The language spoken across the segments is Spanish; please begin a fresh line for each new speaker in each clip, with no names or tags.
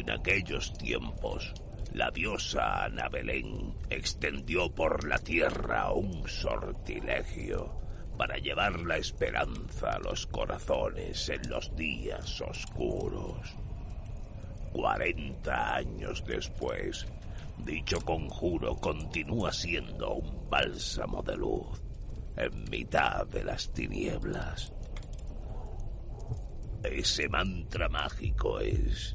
En aquellos tiempos, la diosa Ana Belén extendió por la tierra un sortilegio para llevar la esperanza a los corazones en los días oscuros. Cuarenta años después, dicho conjuro continúa siendo un bálsamo de luz en mitad de las tinieblas. Ese mantra mágico es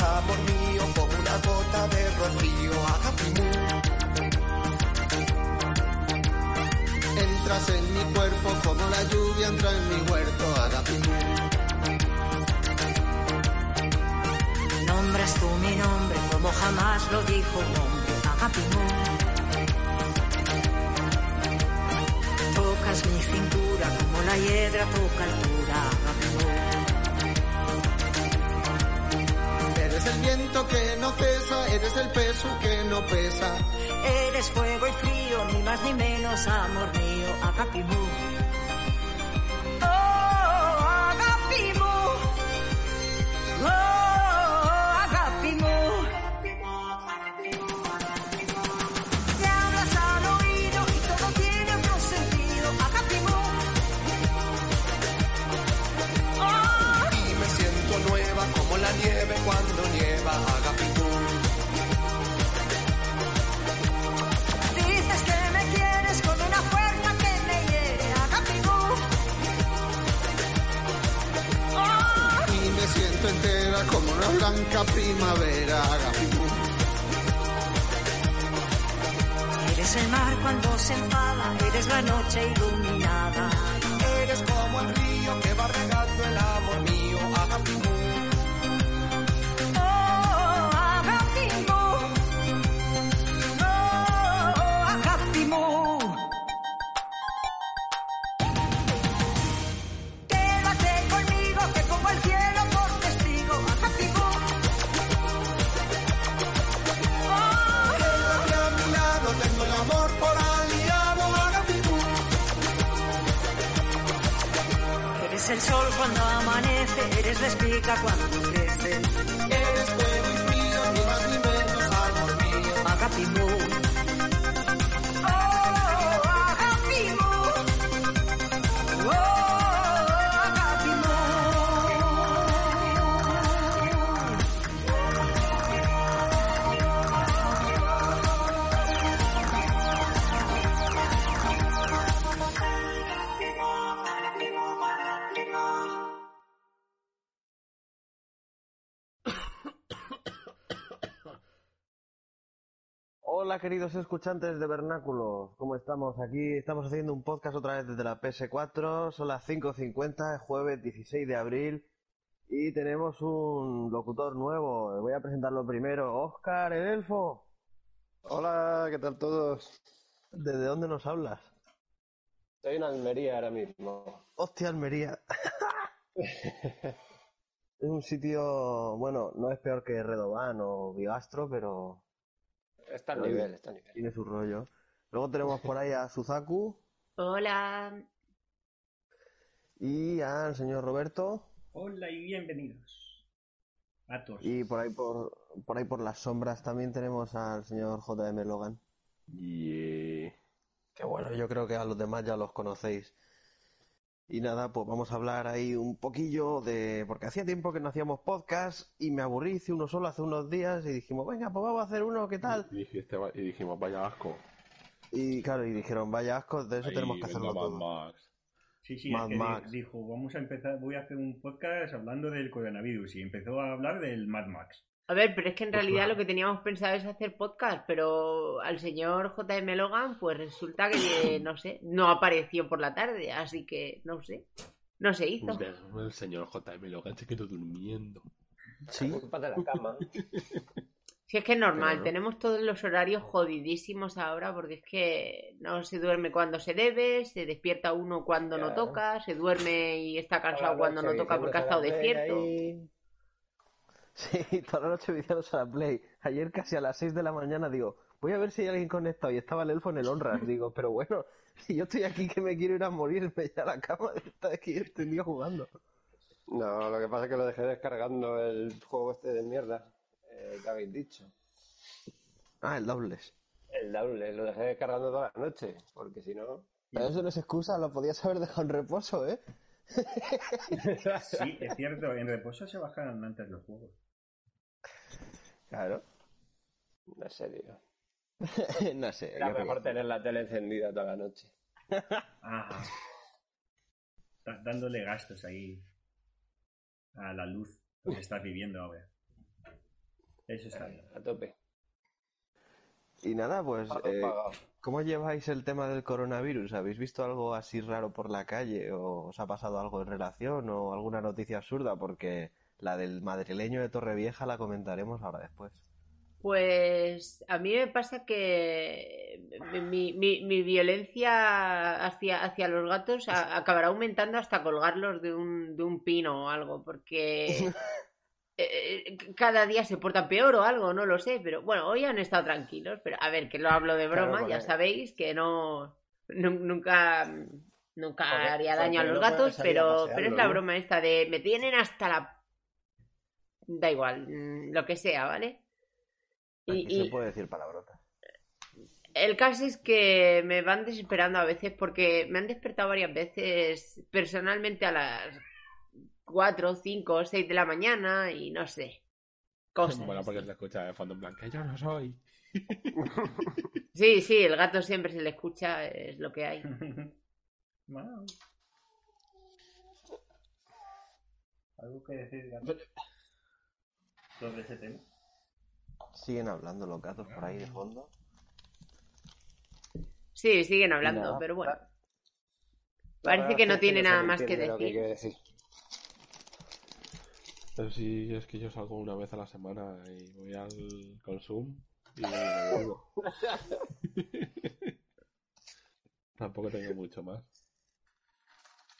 Amor mío, como una gota de rocío, Agapimú. Entras en mi cuerpo como la lluvia entra en mi huerto, Agapimú.
Nombras tú mi nombre como jamás lo dijo un hombre, Agapimú. Tocas mi cintura como la hiedra toca altura, Agapimú.
Eres el viento que no cesa, eres el peso que no pesa.
Eres fuego y frío, ni más ni menos, amor mío, Agapimú.
Blanca primavera, Agapimú.
Eres el mar cuando se enfada, eres la noche iluminada.
Eres como el río que va regando el amor mío, Agapimú.
Eres
Hola queridos escuchantes de Vernáculo, ¿cómo estamos? Aquí estamos haciendo un podcast otra vez desde la PS4, son las 5.50, es jueves 16 de abril y tenemos un locutor nuevo, voy a presentarlo primero, Oscar el Elfo,
Hola, ¿qué tal todos?
¿desde dónde nos hablas?
Estoy en Almería ahora mismo.
Hostia, Almería. es un sitio, bueno, no es peor que Redobán o Bigastro, pero
Está al nivel, está al nivel.
tiene su rollo. Luego tenemos por ahí a Suzaku
Hola.
y al señor Roberto.
Hola y bienvenidos a todos.
Y por ahí por, por ahí por las sombras también tenemos al señor JM Logan.
Y...
Que bueno, yo creo que a los demás ya los conocéis. Y nada, pues vamos a hablar ahí un poquillo de... Porque hacía tiempo que no hacíamos podcast y me aburrí, hice uno solo hace unos días y dijimos, venga, pues vamos a hacer uno, ¿qué tal?
Y, dijiste- y dijimos, vaya asco.
Y claro, y dijeron, vaya asco, de eso
Ahí,
tenemos que hacerlo
Mad
todo.
Max.
Sí, sí,
Mad
es que di-
Max.
dijo, vamos a empezar, voy a hacer un podcast hablando del coronavirus y empezó a hablar del Mad Max.
A ver, pero es que en realidad lo que teníamos pensado es hacer podcast, pero al señor JM Logan, pues resulta que, no sé, no apareció por la tarde, así que, no sé, no se hizo.
El señor JM Logan se quedó durmiendo.
Sí.
Culpa de la cama.
Si es que es normal, tenemos todos los horarios jodidísimos ahora porque es que no se duerme cuando se debe, se despierta uno cuando no toca, se duerme y está cansado cuando no toca porque ha estado despierto.
Ahí.
Sí, toda la noche viciados a la Play. Ayer casi a las 6 de la mañana digo, voy a ver si hay alguien conectado y estaba el elfo en el Honras. Digo, pero bueno, si yo estoy aquí que me quiero ir a morirme ya a la cama de estar aquí este día jugando.
No, lo que pasa es que lo dejé descargando el juego este de mierda eh, que habéis dicho.
Ah, el Doubles.
El doble, lo dejé descargando toda la noche, porque si no...
Pero eso no es excusa, lo podías haber dejado en reposo, ¿eh?
Sí, es cierto, en reposo se bajan antes los juegos.
Claro.
En serio.
no sé.
Era mejor
sé.
tener la tele encendida toda la noche.
Ah. Dándole gastos ahí a la luz que estás viviendo ahora. Eso está bien.
A tope.
Y nada, pues, eh. ¿cómo lleváis el tema del coronavirus? ¿Habéis visto algo así raro por la calle? ¿O os ha pasado algo en relación? ¿O alguna noticia absurda? Porque la del madrileño de Torrevieja la comentaremos ahora después.
Pues a mí me pasa que mi, mi- mi violencia hacia, hacia los gatos a- acabará aumentando hasta colgarlos de un, de un pino o algo, porque eh, cada día se portan peor o algo, no lo sé, pero bueno, hoy han estado tranquilos, pero a ver, que lo hablo de broma, ya sabéis que no, nu- nunca, nunca
Porque-
haría daño a los gatos, pero, pero es la broma esta de me tienen hasta la... Da igual, mm, lo que sea, ¿vale? Y-
Aquí
y-
se puede decir palabrotas.
el caso es que me van desesperando a veces porque me han despertado varias veces personalmente a las 4, 5, 6 de la mañana y no sé. Cosas.
Bueno, porque se escucha de fondo en plan, que yo no soy.
Sí, sí, el gato siempre se le escucha, es lo que hay.
Wow. ¿Algo que decir, gato? Sobre ese tema.
Siguen hablando los gatos por ahí de fondo.
Sí, siguen hablando,
Nada.
pero bueno. Parece que no
que
tiene nada más que decir.
quiere decir.
Pero sí, es que yo salgo una vez a la semana y voy al Consum y me vuelvo. Tampoco tengo mucho más.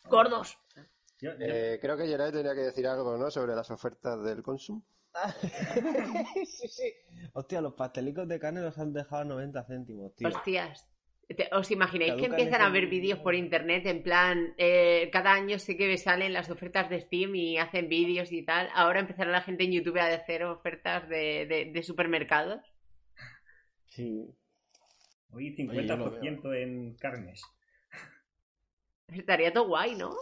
Gordos.
Eh, creo que Geray tenía que decir algo, ¿no? Sobre las ofertas del Consum.
sí, sí. Hostia, los pastelicos de carne los han dejado a 90 céntimos, tío.
Hostias. Te- ¿Os imagináis que empiezan a ver vídeos por internet en plan, eh, cada año sé que salen las ofertas de Steam y hacen vídeos y tal? Ahora empezará la gente en YouTube a hacer ofertas de, de- de supermercados.
Sí.
Hoy
Oye, yo lo
50% en carnes.
Estaría todo guay, ¿no?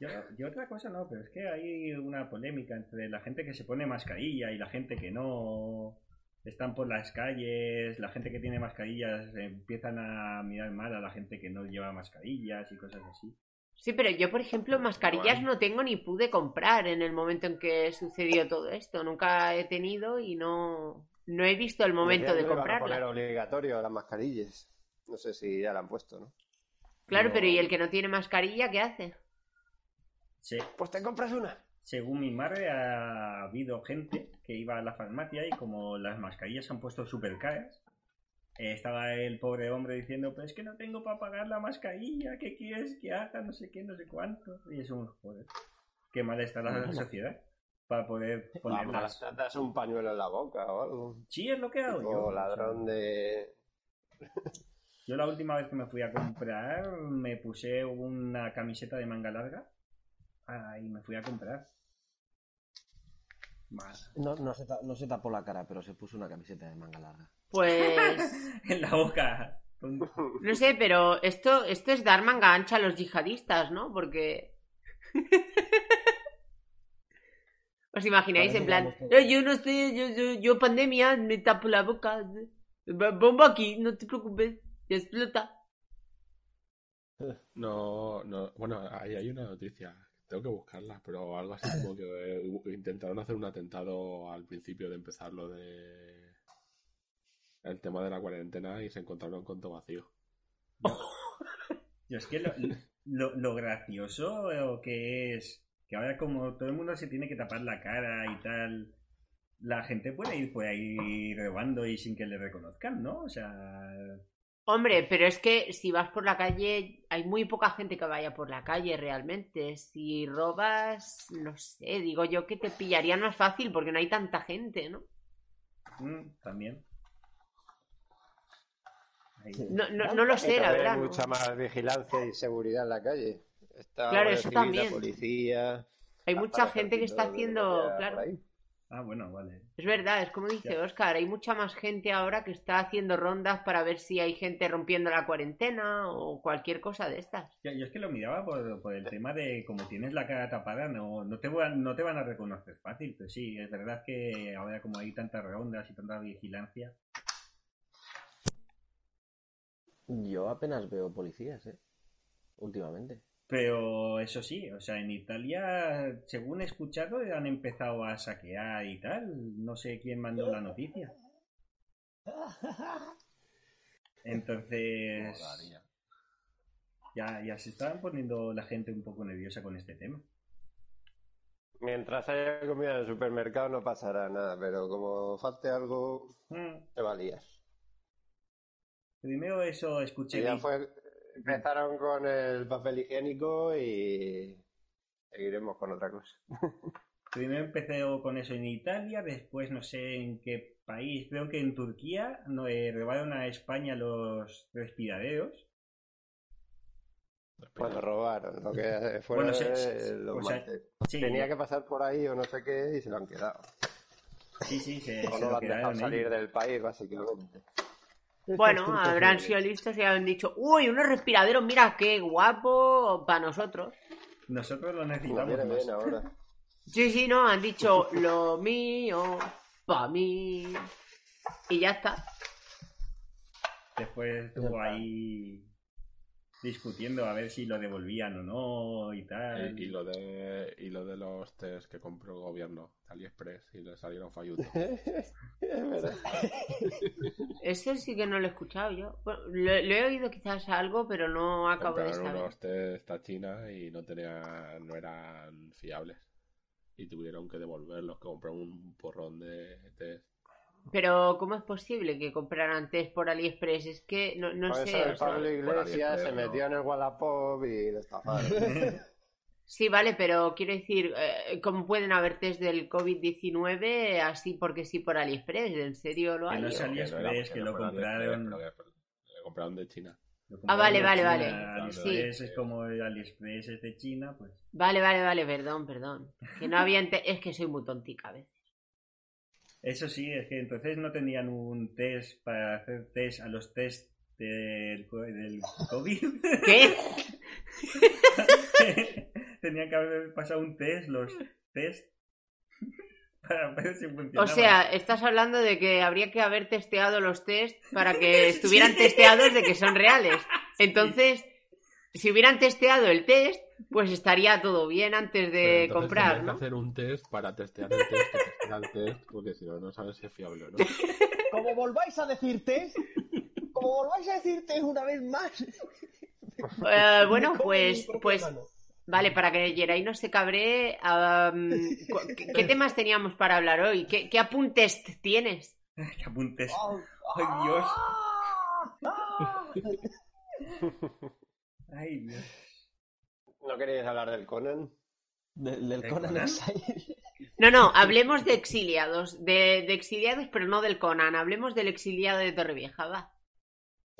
Yo, yo otra cosa no, pero es que hay una polémica entre la gente que se pone mascarilla y la gente que no. Están por las calles, la gente que tiene mascarillas empiezan a mirar mal a la gente que no lleva mascarillas y cosas así.
Sí, pero yo, por ejemplo, mascarillas no tengo ni pude comprar en el momento en que sucedió todo esto. Nunca he tenido y no, no he visto el momento de
lo iban a poner
comprarla.
obligatorio las mascarillas. No sé si ya la han puesto, ¿no?
Claro,
No.
pero ¿y el que no tiene mascarilla qué hace?
Se-
Pues te compras una.
según mi madre, ha habido gente que iba a la farmacia y como las mascarillas se han puesto súper caras, eh, estaba el pobre hombre diciendo, pues es que no tengo para pagar la mascarilla, ¿qué quieres que haga? No sé qué, no sé cuánto. Y es un joder. Qué mal está la sociedad para poder ponerlas.
das un pañuelo en la boca o algo.
Sí, es lo que hago yo.
Ladrón de...
Yo la última vez que me fui a comprar me puse una camiseta de manga larga ah, y me fui a comprar.
No, no, se ta- no se tapó la cara, pero se puso una camiseta de manga larga.
Pues
en la boca.
no sé, pero esto, esto es dar manga ancha a los yihadistas, ¿no? Porque... ¿Os imagináis
Parece
en plan. "Eh, yo no sé, yo, yo, yo pandemia, me tapo la boca, bomba aquí, no te preocupes, ya explota.
No, no, bueno, ahí hay una noticia Tengo que buscarla, pero algo así como que eh, intentaron hacer un atentado al principio de empezar lo de el tema de la cuarentena y se encontraron con todo vacío.
Yo es que lo, lo, lo gracioso que es que ahora como todo el mundo se tiene que tapar la cara y tal, la gente puede ir por ahí robando y sin que le reconozcan, ¿no? O sea,
Hombre, pero es que si vas por la calle, hay muy poca gente que vaya por la calle realmente. Si robas, no sé, digo yo que te pillarían más fácil porque no hay tanta gente, ¿no?
mm, también.
No, no, no lo sé, la verdad.
Hay
¿no?
mucha más vigilancia y seguridad en la calle. Está
Claro,
la
eso
Civil,
también.
La policía.
Hay mucha gente que está haciendo, claro.
Ah, bueno, vale.
Es verdad, es como dice
Ya.
Oscar, hay mucha más gente ahora que está haciendo rondas para ver si hay gente rompiendo la cuarentena o cualquier cosa de estas.
Ya, yo es que lo miraba por, por el tema de como tienes la cara tapada, no, no, te, van, no te van a reconocer fácil. Pero sí, es verdad que ahora como hay tantas rondas y tanta vigilancia.
Yo apenas veo policías, ¿eh? Últimamente.
Pero eso sí, o sea, en Italia, según he escuchado, han empezado a saquear y tal. No sé quién mandó la noticia. Entonces, ya, ya se estaban poniendo la gente un poco nerviosa con este tema.
Mientras haya comida en el supermercado no pasará nada, pero como falte algo,
Mm,
te valías.
Primero eso escuché.
Ya fue, empezaron con el papel higiénico y seguiremos con otra cosa.
Primero empecé con eso en Italia, después no sé en qué país, creo que en Turquía no, eh, robaron a España los respiraderos.
Bueno, robaron, lo que fue
Bueno, se- se-
los
o sea,
mantes.
sí.
Tenía que pasar por ahí o no sé qué y se lo han quedado.
Sí, sí, se,
O
se
no lo
lo
han dejado salir
ellos.
del país, básicamente.
Bueno, habrán sido listos y han dicho, uy, unos respiraderos, mira qué guapo para nosotros.
Nosotros lo necesitamos
bien ahora.
Sí, sí, no, han dicho lo mío, pa' mí. Y ya está.
Después estuvo ahí discutiendo a ver si lo devolvían o no y tal.
Y, y lo de y lo de los test que compró el gobierno de AliExpress y le salieron fallutos.
Es verdad.
Eso sí que no lo he escuchado yo. Bueno, lo, lo he oído quizás algo, pero no acabo de
Compraron
saber.
unos test a China y no tenían, no eran fiables. Y tuvieron que devolverlos, que compraron un porrón de test.
Pero, ¿cómo es posible que compraran test por AliExpress? Es que no, no
Por
sé.
eso el Pablo Iglesias se metió en el Wallapop y lo estafaron.
Sí, vale, pero quiero decir, eh, ¿cómo pueden haber test del COVID-19 así porque sí por AliExpress? ¿En serio lo
Que
hay?
no
Que no era-
AliExpress, que
no
lo compraron.
Lo compraron de China.
Ah, vale, vale,
China,
vale.
AliExpress
Sí.
es como el AliExpress es de China, pues.
Vale, vale, vale, perdón, perdón. Que no había ente- Es que soy muy tontica a veces.
Eso sí, es que entonces no tenían un test para hacer test a los test del, co- del COVID.
¿Qué?
Tenían que haber pasado un test, los test, para ver si
O sea, estás hablando de que habría que haber testeado los test para que estuvieran testeados de que son reales. Entonces, si hubieran testeado el test, pues estaría todo bien antes de
entonces
comprar, ¿no?
que hacer un test para testear el test, test, porque si no, no sabes si es fiable o no.
Como volváis a decir test, como volváis a decir test una vez más.
Eh, bueno, pues, pues, vale, para que Geray no se cu- ¿qué, qué temas teníamos para hablar hoy? ¿Qué, qué apuntes tienes?
Que apuntes.
Ah,
Ay, Dios.
ah,
Ay, Dios.
¿No queréis hablar del Conan?
Del, del
¿De
Conan
Conan?
Exile.
No, no, hablemos de exiliados, de, de exiliados, pero no del Conan, hablemos del exiliado de Torrevieja, va.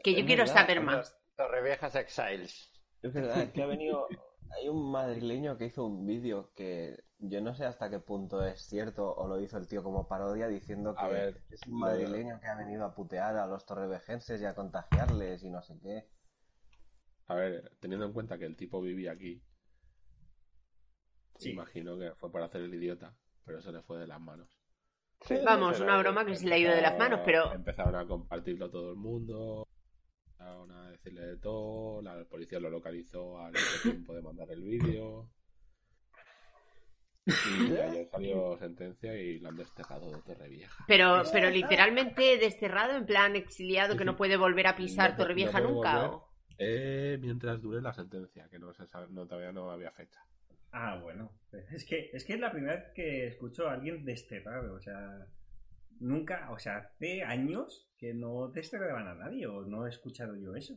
Que yo
Es
quiero
verdad,
saber más.
Torreviejas Exiles.
Es verdad, es que ha venido. Hay un madrileño que hizo un vídeo que yo no sé hasta qué punto es cierto o lo hizo el tío como parodia diciendo que
A ver,
es un madrileño que ha venido a putear a los torrevejenses y a contagiarles y no sé qué.
A ver, teniendo en cuenta que el tipo vivía aquí,
Sí.
imagino que fue para hacer el idiota, pero se le fue de las manos.
Sí,
Vamos, una broma que se le ha ido de las manos, pero
Empezaron a compartirlo todo el mundo, empezaron a decirle de todo, la policía lo localizó al tiempo de mandar el vídeo. Y ayer salió sentencia y la han desterrado de Torrevieja.
Pero, pero literalmente desterrado, en plan exiliado, que no puede volver a pisar
No-
Torrevieja
no
nunca.
volver.
o-
Eh, mientras dure la sentencia, que no se sabe, no, todavía no había fecha.
Ah, bueno. Es que, es que es la primera vez que escucho a alguien desterrado. O sea, nunca, o sea, hace años que no desterraban a nadie o no he escuchado yo eso.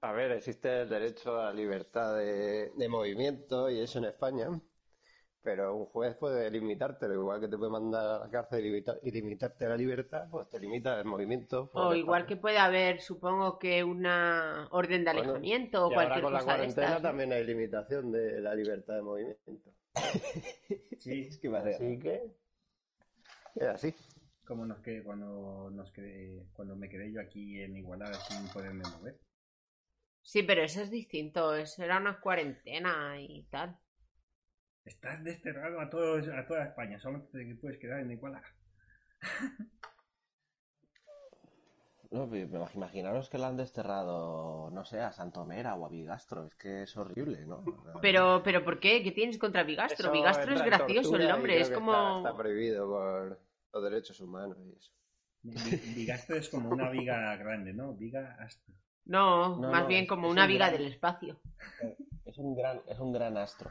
A ver, existe el derecho a la libertad de, de movimiento y eso en España, pero un juez puede limitártelo, igual que te puede mandar a la cárcel y, limita- y limitarte la libertad, pues te limita el movimiento.
O
el
igual que puede haber, supongo que una orden de
Bueno,
alejamiento o
y ahora
cualquier
con la
cosa
cuarentena
estas. ¿no?
también hay limitación de la libertad de movimiento.
Sí,
Es que me hace
Así que es así.
como nos quedé cuando nos quedé, cuando me quedé yo aquí en Igualada sin poderme mover.
Sí, pero eso es distinto. Eso era una cuarentena y tal.
Estás desterrado a todos, a toda España, solo te puedes quedar en Igualada.
No, imaginaros que la han desterrado, no sé, a Santomera o a Bigastro. Es que es horrible, ¿no?
Pero, pero ¿por qué? ¿Qué tienes contra Bigastro?
Eso
Bigastro es gracioso el nombre. Es como.
Está, está prohibido por los derechos humanos y eso.
Vi- Bigastro es como una viga grande, ¿no? Viga astro.
No,
No,
más
no,
bien como
es
una
un
viga
gran-
del espacio.
Es un gran, es un gran astro.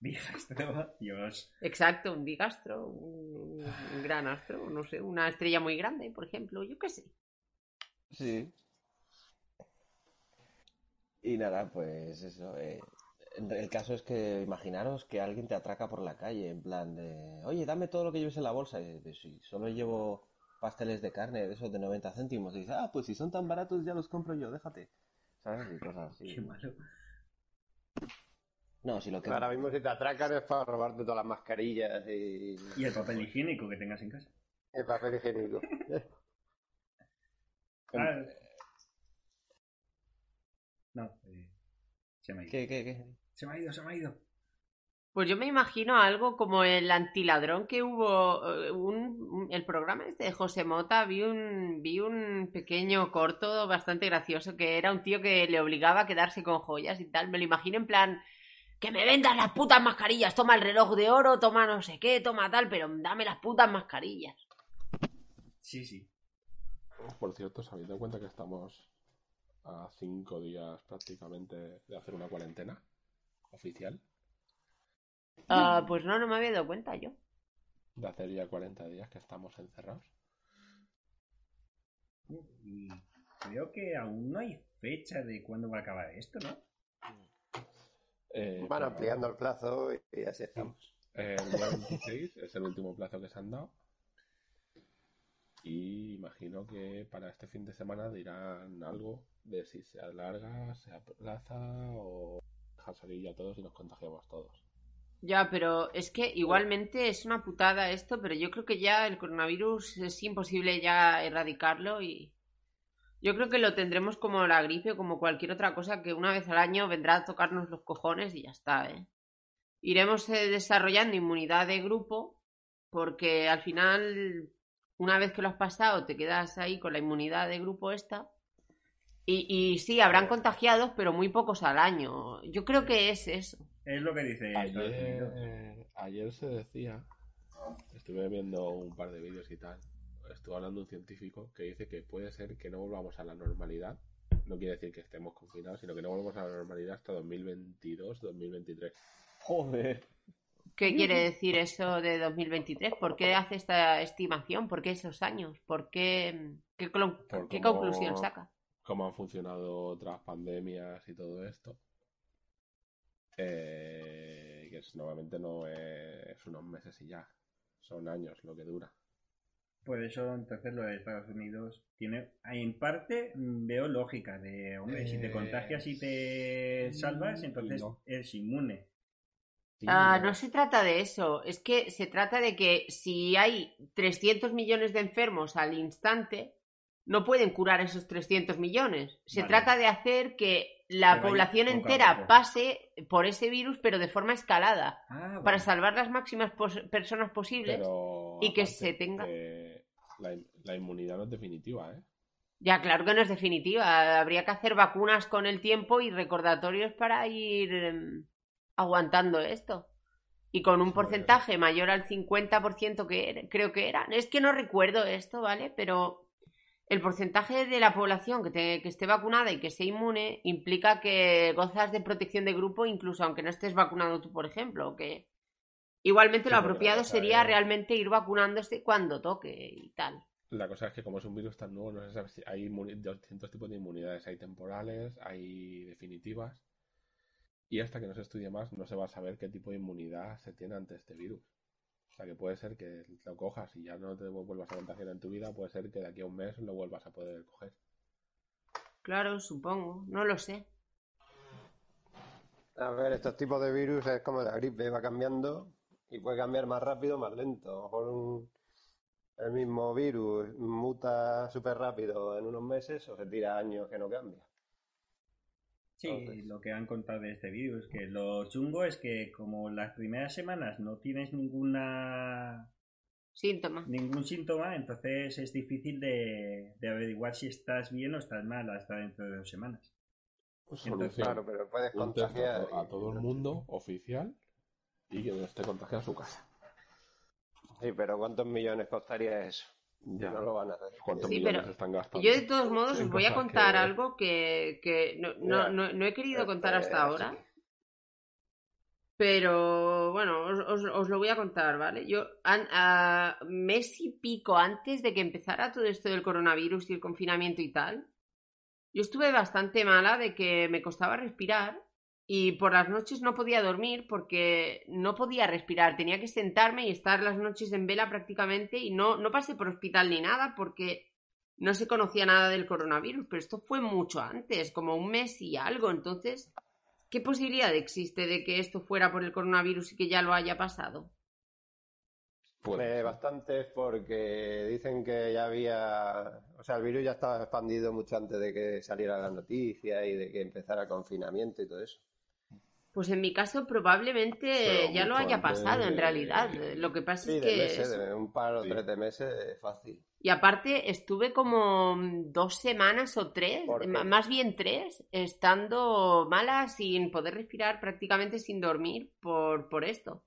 Bigastro, Dios.
Exacto, un bigastro, un, un gran astro, no sé, una estrella muy grande, por ejemplo, yo qué sé.
Sí. Y nada, pues eso. eh, el caso es que imaginaros que alguien te atraca por la calle, en plan de, oye, dame todo lo que lleves en la bolsa. Y dices, sí, solo llevo pasteles de carne de esos de 90 céntimos. Y dices, ah, pues si son tan baratos ya los compro yo, déjate. ¿Sabes? Y cosas así.
Qué malo.
No, si lo que...
Ahora mismo si te atracan es para robarte todas las mascarillas y
Y el papel higiénico que tengas en casa.
el papel higiénico.
Ah, No, eh, se me ha ido.
¿Qué, qué, qué?
Se me ha ido, se me ha ido.
Pues yo me imagino algo como el antiladrón que hubo, eh, un, un- el programa este de José Mota, vi un, vi un pequeño corto bastante gracioso que era un tío que le obligaba a quedarse con joyas y tal, me lo imagino en plan, que me vendas las putas mascarillas, toma el reloj de oro, toma no sé qué, toma tal, pero dame las putas mascarillas.
Sí, sí.
Por cierto, ¿os habéis dado cuenta que estamos a cinco días prácticamente de hacer una cuarentena oficial?
Ah, pues no, no me había dado cuenta yo.
De hacer ya 40 días que estamos encerrados.
Y creo que aún no hay fecha de cuándo va a acabar esto, ¿no?
Eh,
Van
pero-
ampliando el plazo y así estamos.
El día 26 es el último plazo que se han dado. Y imagino que para este fin de semana dirán algo de si se alarga, se aplaza o dejar salir ya todos y nos contagiamos todos.
Ya, pero es que igualmente es una putada esto, pero yo creo que ya el coronavirus es imposible ya erradicarlo y yo creo que lo tendremos como la gripe o como cualquier otra cosa que una vez al año vendrá a tocarnos los cojones y ya está, ¿eh? Iremos eh, desarrollando inmunidad de grupo porque al final, una vez que lo has pasado, te quedas ahí con la inmunidad de grupo esta. Y, y sí, habrán contagiados, pero muy pocos al año. Yo creo que es eso.
Es lo que dice.
Ayer, ayer se decía, estuve viendo un par de vídeos y tal, estuvo hablando un científico que dice que puede ser que no volvamos a la normalidad, no quiere decir que estemos confinados, sino que no volvamos a la normalidad hasta 2022-2023.
Joder.
¿Qué quiere decir eso de 2023? ¿Por qué hace esta estimación? ¿Por qué esos años? ¿Por qué, qué, clo-
Por
qué
cómo-
conclusión saca?
Cómo han funcionado otras pandemias y todo esto. Eh, que es- normalmente no es unos meses y ya, son años lo que dura.
Por eso, entonces, lo de Estados Unidos tiene, en parte, mm, veo lógica de, hombre, si te contagias y te salvas, entonces
no.
eres inmune.
Sí,
Ah,
no.
se trata de eso, es que se trata de que si hay 300 millones de enfermos al instante, no pueden curar esos 300 millones. Se
Vale.
trata de hacer que la población entera
poco.
pase por ese virus, pero de forma escalada,
Ah,
para salvar las máximas pos- personas posibles.
Pero
y que
aparte,
se tenga-
eh, la, in- la inmunidad no es definitiva, ¿eh?
Ya, claro que no es definitiva. Habría que hacer vacunas con el tiempo y recordatorios para ir em, aguantando esto. Y con un porcentaje mayor al 50% que creo que era. Es que no recuerdo esto, ¿vale? Pero el porcentaje de la población que, te- que esté vacunada y que sea inmune implica que gozas de protección de grupo incluso aunque no estés vacunado tú, por ejemplo. Que igualmente lo apropiado sería realmente ir vacunándose cuando toque y tal.
La cosa es que como es un virus tan nuevo, no se sabe si hay inmuni- distintos tipos de inmunidades. Hay temporales, hay definitivas. Y hasta que no se estudie más, no se va a saber qué tipo de inmunidad se tiene ante este virus. O sea que puede ser que lo cojas y ya no te vuelvas a contagiar en tu vida, puede ser que de aquí a un mes lo vuelvas a poder coger.
Claro, supongo. No lo sé.
A ver, estos tipos de virus es como la gripe, va cambiando y puede cambiar más rápido o más lento. A lo mejor un- el mismo virus muta súper rápido en unos meses o se tira años que no cambia.
Sí, lo que han contado de este virus, que lo chungo es que como las primeras semanas no tienes ninguna
síntoma,
ningún síntoma, entonces es difícil de, de averiguar si estás bien o estás mal hasta dentro de dos semanas.
Solución.
claro, pero puedes contagiar
a todo el mundo oficial y que no esté contagiado en su casa.
Sí, pero ¿cuántos millones costaría eso?
Ya.
No lo van a hacer.
¿Cuántos
Sí,
millones
pero
están gastando?
Yo de todos modos os voy a contar
que-
algo que, que no, no, no, no he querido
Este,
contar hasta ahora. Pero bueno, os, os- os lo voy a contar, ¿vale? Yo, an- a mes y pico antes de que empezara todo esto del coronavirus y el confinamiento y tal, yo estuve bastante mala de que me costaba respirar y por las noches no podía dormir porque no podía respirar. Tenía que sentarme y estar las noches en vela prácticamente y no, no pasé por hospital ni nada porque no se conocía nada del coronavirus, pero esto fue mucho antes, como un mes y algo. Entonces, ¿qué posibilidad existe de que esto fuera por el coronavirus y que ya lo haya pasado?
Eh, bastantes porque dicen que ya había, o sea, el virus ya estaba expandido mucho antes de que saliera la noticia y de que empezara el confinamiento y todo eso.
Pues en mi caso probablemente
Pero
ya lo haya pasado en realidad. Lo que pasa
Sí,
es
de
que...
meses, de un par o tres de meses es fácil.
Y aparte estuve como dos semanas o tres, más bien tres, estando mala sin poder respirar, prácticamente sin dormir por, por esto.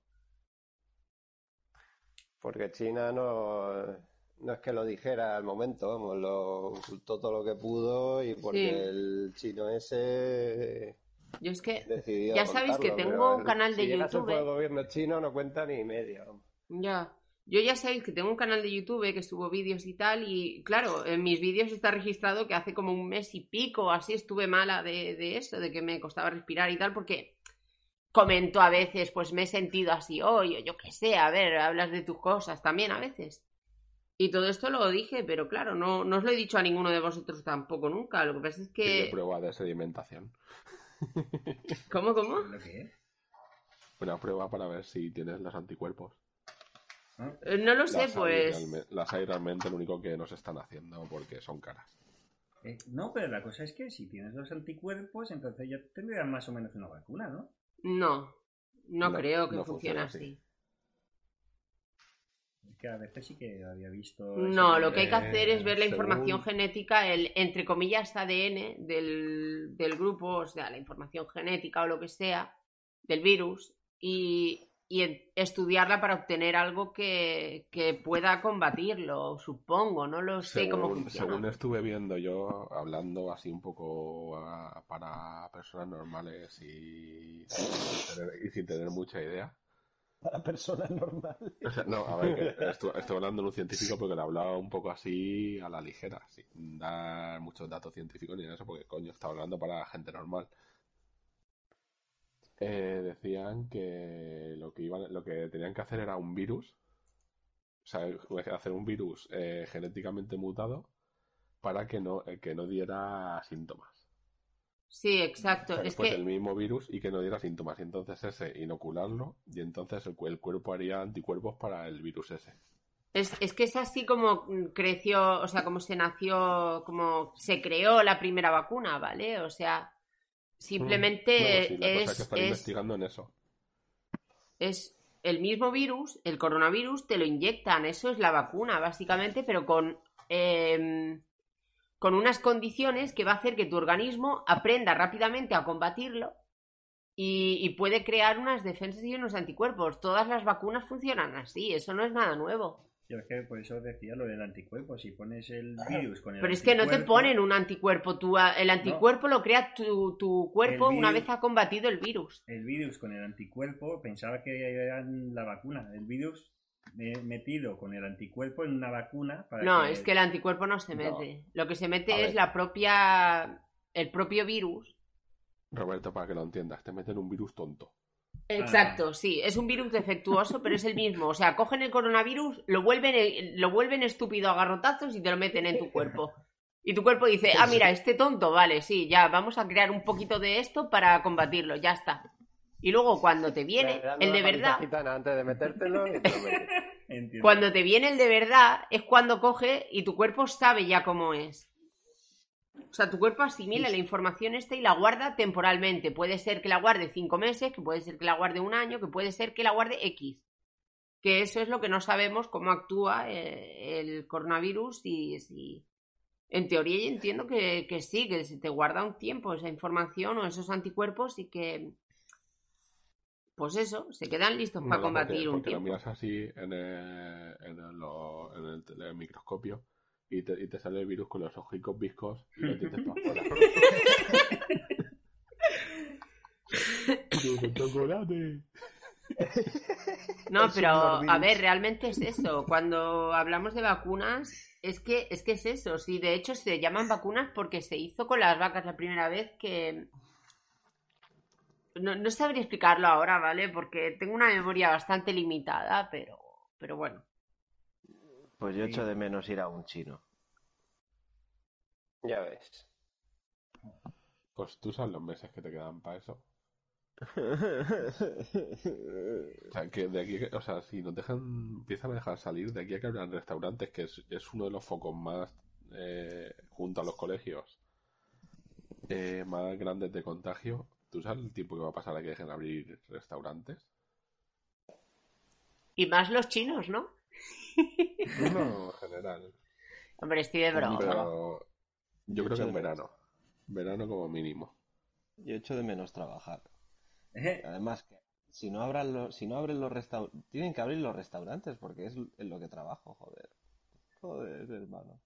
Porque China no, no es que lo dijera al momento, vamos, lo ocultó todo lo que pudo y porque
Sí.
el chino ese
Yo es que ya sabéis que tengo un canal de
si
YouTube.
el gobierno chino no cuenta ni media.
Ya. Yo ya sabéis que tengo un canal de YouTube que subo vídeos y tal, y claro, en mis vídeos está registrado que hace como un mes y pico así estuve mala de, de eso, de que me costaba respirar y tal, porque comento a veces, pues me he sentido así hoy, o yo qué sé, a ver, hablas de tus cosas también a veces. Y todo esto lo dije, pero claro, no, no os lo he dicho a ninguno de vosotros tampoco nunca. Lo que pasa es
Tiene
que.
prueba de sedimentación.
¿Cómo, cómo?
Una prueba para ver si tienes los anticuerpos.
Eh, No lo sé,
hay
pues.
las hay realmente, lo único que nos están haciendo porque son caras.
Eh, no, pero la cosa es que si tienes los anticuerpos, entonces ya tendrías más o menos una vacuna, ¿no?
No, no,
No,
creo que
no
funcione así.
Es que a veces sí que había visto...
No, lo que hay que hacer es ver la
según-
información genética, el entre comillas ADN del, del grupo, o sea, la información genética o lo que sea del virus y, y estudiarla para obtener algo que, que pueda combatirlo, supongo, no lo sé cómo
Según,
funciona.
según estuve viendo yo, hablando así un poco para personas normales y sin tener, y sin tener mucha idea.
Para personas normales.
No, a ver, estoy hablando de un científico porque le hablaba un poco así a la ligera, sin dar muchos datos científicos ni eso, porque coño, estaba hablando para gente normal. Eh, decían que lo que iban, lo que tenían que hacer era un virus, o sea, hacer un virus eh, genéticamente mutado para que no, eh, que no diera síntomas.
Sí, exacto.
O sea, que
es
fuese
que
el mismo virus y que no diera síntomas. Y entonces ese, inocularlo, y entonces el, cu- el cuerpo haría anticuerpos para el virus ese.
Es, es que es así como mm, creció, o sea, como se nació, como se creó la primera vacuna, ¿vale? O sea, simplemente
Mm. No, sí, la cosa es
es,
que están
es,
investigando en eso.
es el mismo virus, el coronavirus, te lo inyectan, eso es la vacuna, básicamente, pero con, em, con unas condiciones que va a hacer que tu organismo aprenda rápidamente a combatirlo y, y puede crear unas defensas y unos anticuerpos. Todas las vacunas funcionan así, eso no es nada nuevo.
Yo es que por eso decía lo del anticuerpo. Si pones el virus con el
Pero es que no te ponen un anticuerpo, a- el anticuerpo lo crea tu, tu cuerpo una vez ha combatido el virus.
El virus con el anticuerpo, pensaba que era la vacuna. El virus metido con el anticuerpo en una vacuna para
No,
que...
es que el anticuerpo no se
No.
mete. Lo que se mete
A
es
ver.
la propia. el propio virus.
Roberto, para que lo entiendas, te meten un virus tonto.
Exacto, sí, es un virus defectuoso, pero es el mismo. O sea, cogen el coronavirus, lo vuelven, lo vuelven estúpido a garrotazos y te lo meten en tu cuerpo. Y tu cuerpo dice, ah, mira, este tonto, vale, sí, ya, vamos a crear un poquito de esto para combatirlo, ya está. Y luego cuando te viene el de verdad,
antes de metértelo y te lo metes.
Entiendo.
cuando te viene el de verdad es cuando coge y tu cuerpo sabe ya cómo es. O sea, tu cuerpo asimila la información esta y la guarda temporalmente. Puede ser que la guarde cinco meses, que puede ser que la guarde un año, que puede ser que la guarde X. Que eso es lo que no sabemos cómo actúa eh, el coronavirus y si... En teoría yo entiendo que, que sí, que se te guarda un tiempo esa información o esos anticuerpos y que... Pues eso, se quedan listos para
No,
combatir
porque,
un
porque lo miras así en el, en el, lo- en el tele- microscopio y te, y te sale el virus con los ojicos viscos y lo tienes para afuera. Chocolate.
No, pero a ver, realmente es eso. Cuando hablamos de vacunas, es que es que es eso. Sí, de hecho se llaman vacunas porque se hizo con las vacas la primera vez que no, no sabría explicarlo ahora, ¿vale? Porque tengo una memoria bastante limitada, pero pero bueno.
Pues yo echo de menos ir a un chino.
Ya ves.
Pues tú sabes los meses que te quedan para eso. O sea, que de aquí, o sea, si nos dejan, empiezan a dejar salir, de aquí a que abran restaurantes, que es, es uno de los focos más, eh, junto a los colegios, eh, más grandes de contagio. ¿Tú sabes el tiempo que va a pasar a que dejen abrir restaurantes?
Y más los chinos, ¿no?
No, en general.
Hombre, estoy de broma.
Pero yo creo que en verano. Verano como mínimo.
Yo echo de menos trabajar.
Eh,
Además, que si no, abran los, si no abren los restaurantes, tienen que abrir los restaurantes porque es en lo que trabajo, joder. Joder, hermano.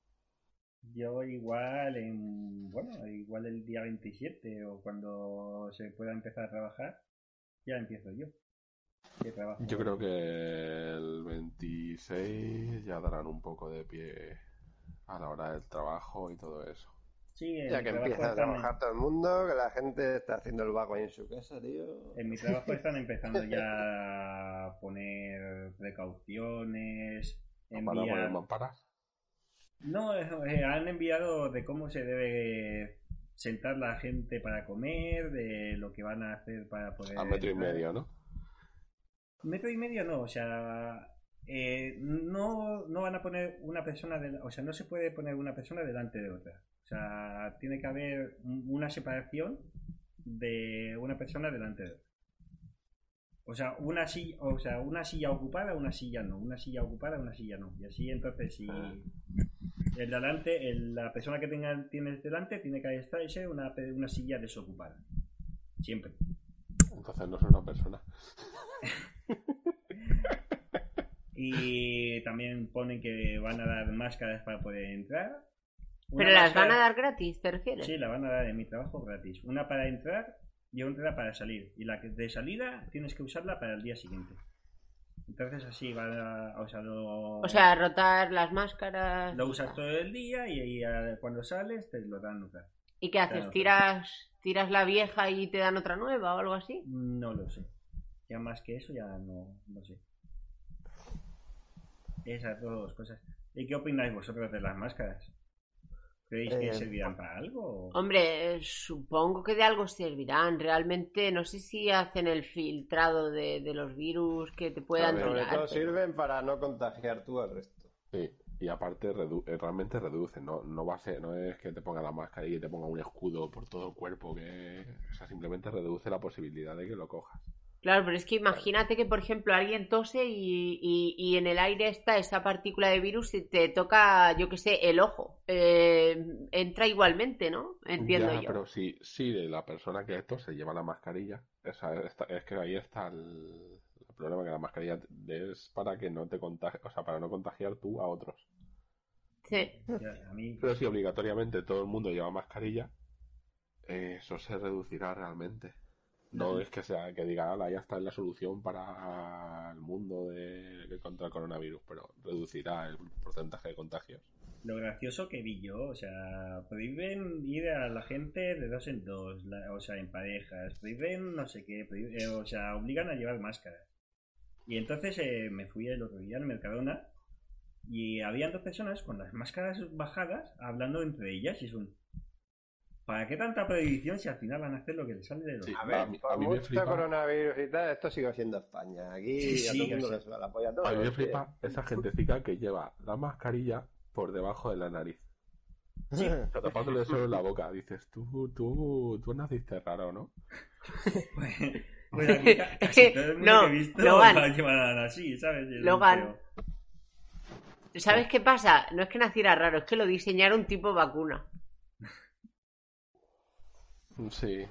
Yo igual en, bueno, igual el día 27 o cuando se pueda empezar a trabajar, ya empiezo yo.
Yo creo que el 26 ya darán un poco de pie a la hora del trabajo y todo eso.
Sí,
Ya que empieza a trabajar todo el mundo, que la gente está haciendo el vago ahí en su casa, tío.
En mi trabajo están empezando ya a poner precauciones,
¿Para poner
enviar... No, eh, han enviado de cómo se debe sentar la gente para comer, de lo que van a hacer para poder...
A metro y medio, ¿no?
Metro y medio no, o sea, eh, no, no van a poner una persona, o sea, no se puede poner una persona delante de otra. O sea, tiene que haber un- una separación de una persona delante de otra. O sea, una silla, o sea, una silla ocupada, una silla no, una silla ocupada, una silla no. Y así entonces si el delante, el- la persona que tenga, tienes delante tiene que estarse una, una silla desocupada. Siempre.
Entonces no son una persona.
Y también ponen que van a dar máscaras para poder entrar. Una
Pero las van a dar gratis, ¿te refieres?
Sí, la van a dar en mi trabajo gratis. Una para entrar y otra para salir. Y la que de salida tienes que usarla para el día siguiente. Entonces así va a... O sea, lo,
O sea, rotar las máscaras.
lo usas todo el día y, ahí, ah, cuando sales te lo dan otra.
¿Y qué haces? ¿Tiras, ¿Tiras la vieja y te dan otra nueva o algo así?
No lo sé. Ya más que eso ya no, no sé. Esas dos cosas. ¿Y qué opináis vosotros de las máscaras? ¿Creéis que
Eh,
servirán para algo? o-
Hombre, eh, supongo que de algo servirán. Realmente no sé si hacen el filtrado de, de los virus que te puedan
Claro,
Sobre
tirar.
todo
pero-
sirven para no contagiar tú al resto.
Sí. Y aparte redu- eh, realmente reduce, no, no va a ser, no es que te ponga la máscara y que te ponga un escudo por todo el cuerpo, que o sea, simplemente reduce la posibilidad de que lo cojas.
Claro, pero es que imagínate que, por ejemplo, alguien tose y, y- y en el aire está esa partícula de virus y te toca, yo que sé, el ojo. Eh, entra igualmente, ¿no? Entiendo
Ya,
yo.
pero si, si la persona que esto se lleva la mascarilla, esa- esta- es que ahí está el, el problema que la mascarilla es para que no te contagie, o sea, para no contagiar tú a otros.
Sí.
Ya, A mí,
Pero si obligatoriamente todo el mundo lleva mascarilla, eh, eso se reducirá realmente. No es que sea que diga, "Hala, ya está es la solución para el mundo de, de contra el coronavirus, pero reducirá el porcentaje de contagios.
lo gracioso que vi yo, o sea, prohíben ir a la gente de dos en dos, la- o sea, en parejas, prohíben no sé qué, prohíben- eh, o sea, obligan a llevar máscaras. Y entonces eh, me fui el otro día al Mercadona y habían dos personas con las máscaras bajadas hablando entre ellas y es un... ¿Para qué tanta prohibición si al final van a hacer lo que les sale de los...
Sí,
A ver,
a mí- a me flipa.
coronavirus y tal, esto sigue siendo España. Aquí
Sí,
a
sí,
todo el mundo
o sea.
le suda la polla a todo.
A mí me flipa esa gentecica que lleva la mascarilla por debajo de la nariz.
Sí.
Tapándole solo la boca. Dices, tú, tú, tú naciste raro, ¿no?
Pues aquí ca- casi todo el mundo
No,
que he visto
Logan.
así, ¿sabes? Es
Logan. ¿Sabes qué pasa? No es que naciera raro, es que lo diseñaron tipo vacuna.
Sí,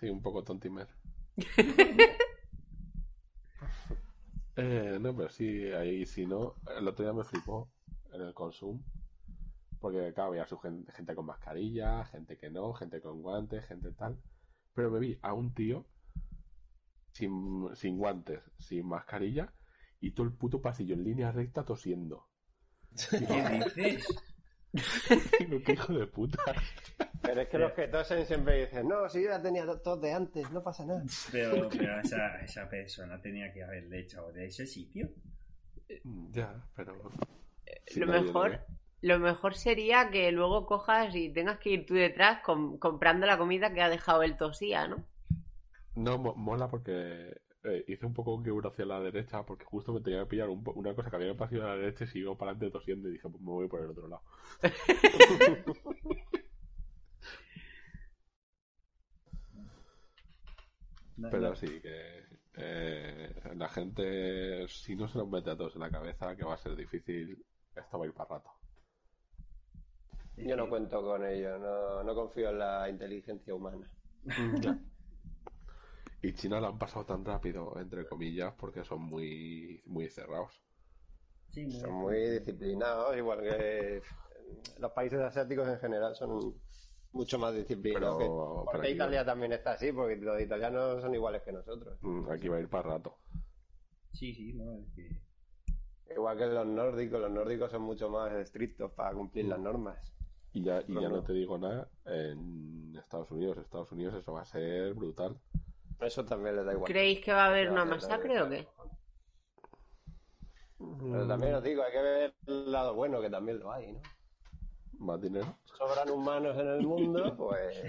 sí, un poco tontimer. eh, no, pero sí, ahí si no, el otro día me flipó en el consumo. Porque, claro, había su gente, gente con mascarilla, gente que no, gente con guantes, gente tal. Pero me vi a un tío sin, sin guantes, sin mascarilla, y todo el puto pasillo en línea recta tosiendo.
¿Qué dices?
Qué hijo de puta.
Pero es que los que tosen siempre dicen, no, si yo ya tenía tos de antes, no pasa nada.
Pero, pero esa, esa persona tenía que haberle echado de ese sitio.
Ya, pero. si
lo mejor, lo mejor sería que luego cojas y tengas que ir tú detrás com- comprando la comida que ha dejado el tosía, ¿no?
No, mo- mola porque eh, hice un poco un quebro hacia la derecha porque justo me tenía que pillar un una cosa que había pasado a la derecha y sigo para adelante tosiendo y dije, pues me voy por el otro lado.
No,
Pero
no.
sí, que eh, la gente, si no se nos mete a todos en la cabeza, que va a ser difícil, esto va a ir para rato.
Yo no cuento con ello, no, no confío en la inteligencia humana.
Ya. Y China lo han pasado tan rápido, entre comillas, porque son muy, muy cerrados.
Sí,
Son muy disciplinados, igual que los países asiáticos en general son mucho más disciplinados.
Pero-
que- porque Italia también está así, porque los italianos son iguales que nosotros.
Mm, Aquí va a ir para rato.
Sí, sí, no, es que...
Igual que los nórdicos, los nórdicos son mucho más estrictos para cumplir las normas.
Y ya, y ya
No,
te digo nada en Estados Unidos. Estados Unidos eso va a ser brutal.
Eso también les da igual.
¿Creéis que va a haber una masacre o qué?
Pero también os digo, hay que ver el lado bueno, que también lo hay, ¿no?
Más dinero.
Sobran humanos en el mundo, pues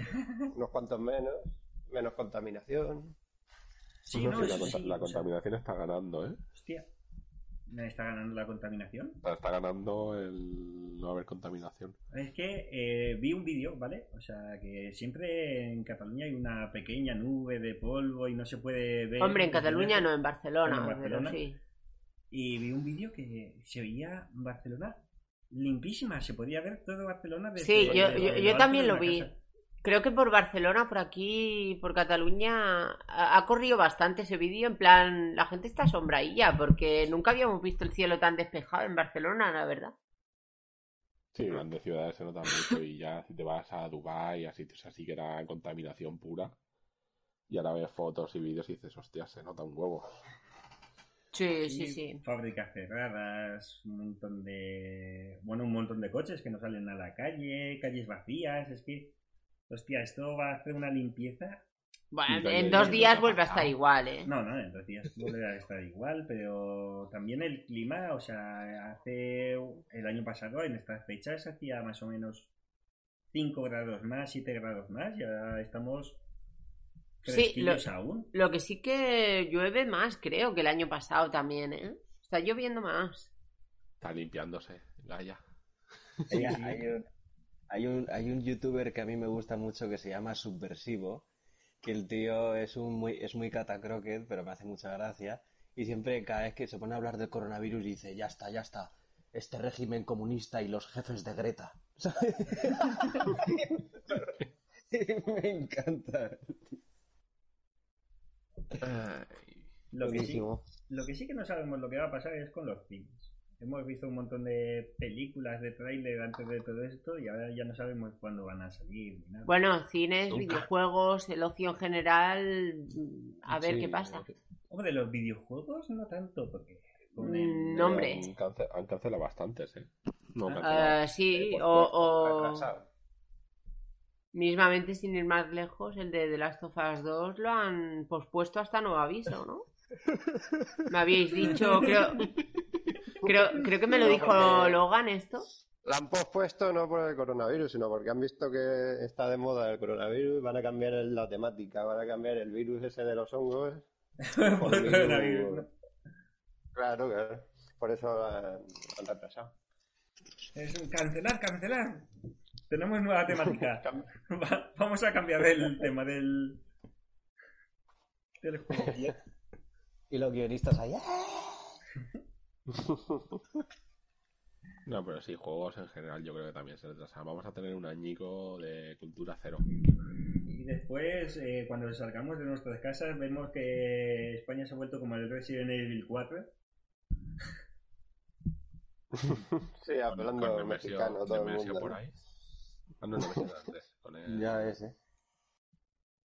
unos cuantos menos, menos contaminación.
Sí,
No,
no,
sí, la,
eso
conta-
sí,
la
o sea,
contaminación está ganando, ¿eh?
Hostia. ¿Me está ganando la contaminación?
Está ganando el no haber contaminación.
Es que eh, vi un vídeo, ¿vale? O sea, que siempre en Cataluña hay una pequeña nube de polvo y no se puede ver.
Hombre, en Cataluña no, en Barcelona,
Bueno, en Barcelona.
pero sí.
Y vi un vídeo que se veía Barcelona limpísima, se podía ver todo Barcelona desde
Sí, yo,
desde
yo, yo también
de
lo vi.
casa.
Creo que por Barcelona, por aquí, por Cataluña, ha, ha corrido bastante ese vídeo. En plan, la gente está asombradilla porque nunca habíamos visto el cielo tan despejado en Barcelona, la verdad.
Sí, en grandes ciudades se nota mucho y ya si te vas a Dubái, a sitios así que era contaminación pura, y ahora ves fotos y vídeos y dices, hostia, se nota un huevo.
Sí, sí, sí.
Fábricas cerradas, un montón de. Bueno, un montón de coches que no salen a la calle, calles vacías. Es que. Hostia, esto va a hacer una limpieza.
Bueno, en dos días vuelve a estar igual, ¿eh?
No, no, en dos días vuelve a estar igual, pero también el clima, o sea, hace. El año pasado, en estas fechas, hacía más o menos 5 grados más, 7 grados más, ya estamos.
Sí, lo,
aún.
lo que sí que llueve más, creo, que el año pasado también, ¿eh? Está lloviendo más.
Está limpiándose, Gaia.
Hay, hay un, hay, un, hay un youtuber que a mí me gusta mucho que se llama Subversivo, que el tío es, un muy, es muy catacroquet, pero me hace mucha gracia. Y siempre, cada vez que se pone a hablar del coronavirus, dice, ya está, ya está, este régimen comunista y los jefes de Greta. ¿Sabes? me encanta.
Lo que, sí, lo que sí que no sabemos lo que va a pasar es con los cines. Hemos visto un montón de películas de tráiler antes de todo esto y ahora ya no sabemos cuándo van a salir. ni nada.
Bueno, cines,
Nunca.
videojuegos, el ocio en general, a ver
Sí,
qué pasa.
Hombre, los videojuegos no tanto, porque... con el-
Mm, No, hombre.
Han, cance- han cancelado bastantes, ¿eh? No, cancelado.
sí,
Eh,
o,
pues,
o. mismamente sin ir más lejos, el de The Last of Us 2 lo han pospuesto hasta nuevo aviso, ¿no? Me habíais dicho, creo, creo, creo que me lo
No,
dijo Logan esto.
La han pospuesto no por el coronavirus, sino porque han visto que está de moda el coronavirus y van a cambiar la temática, van a cambiar el virus ese de los hongos.
Por el coronavirus, ¿no?
Claro, claro. Por eso han retrasado.
Es un cancelar, cancelar. Tenemos nueva temática. Va- vamos a cambiar el tema del... del juego.
Y los guionistas allá.
No, pero sí, juegos en general yo creo que también se retrasan. Vamos a tener un añico de cultura cero.
Y después, eh, cuando salgamos de nuestras casas, vemos que España se ha vuelto como el Resident Evil 4.
Sí, hablando
Con Nemesio-
mexicano todo el mundo.
por ahí. Ah, no, antes, con el-
Ya ves, ¿eh?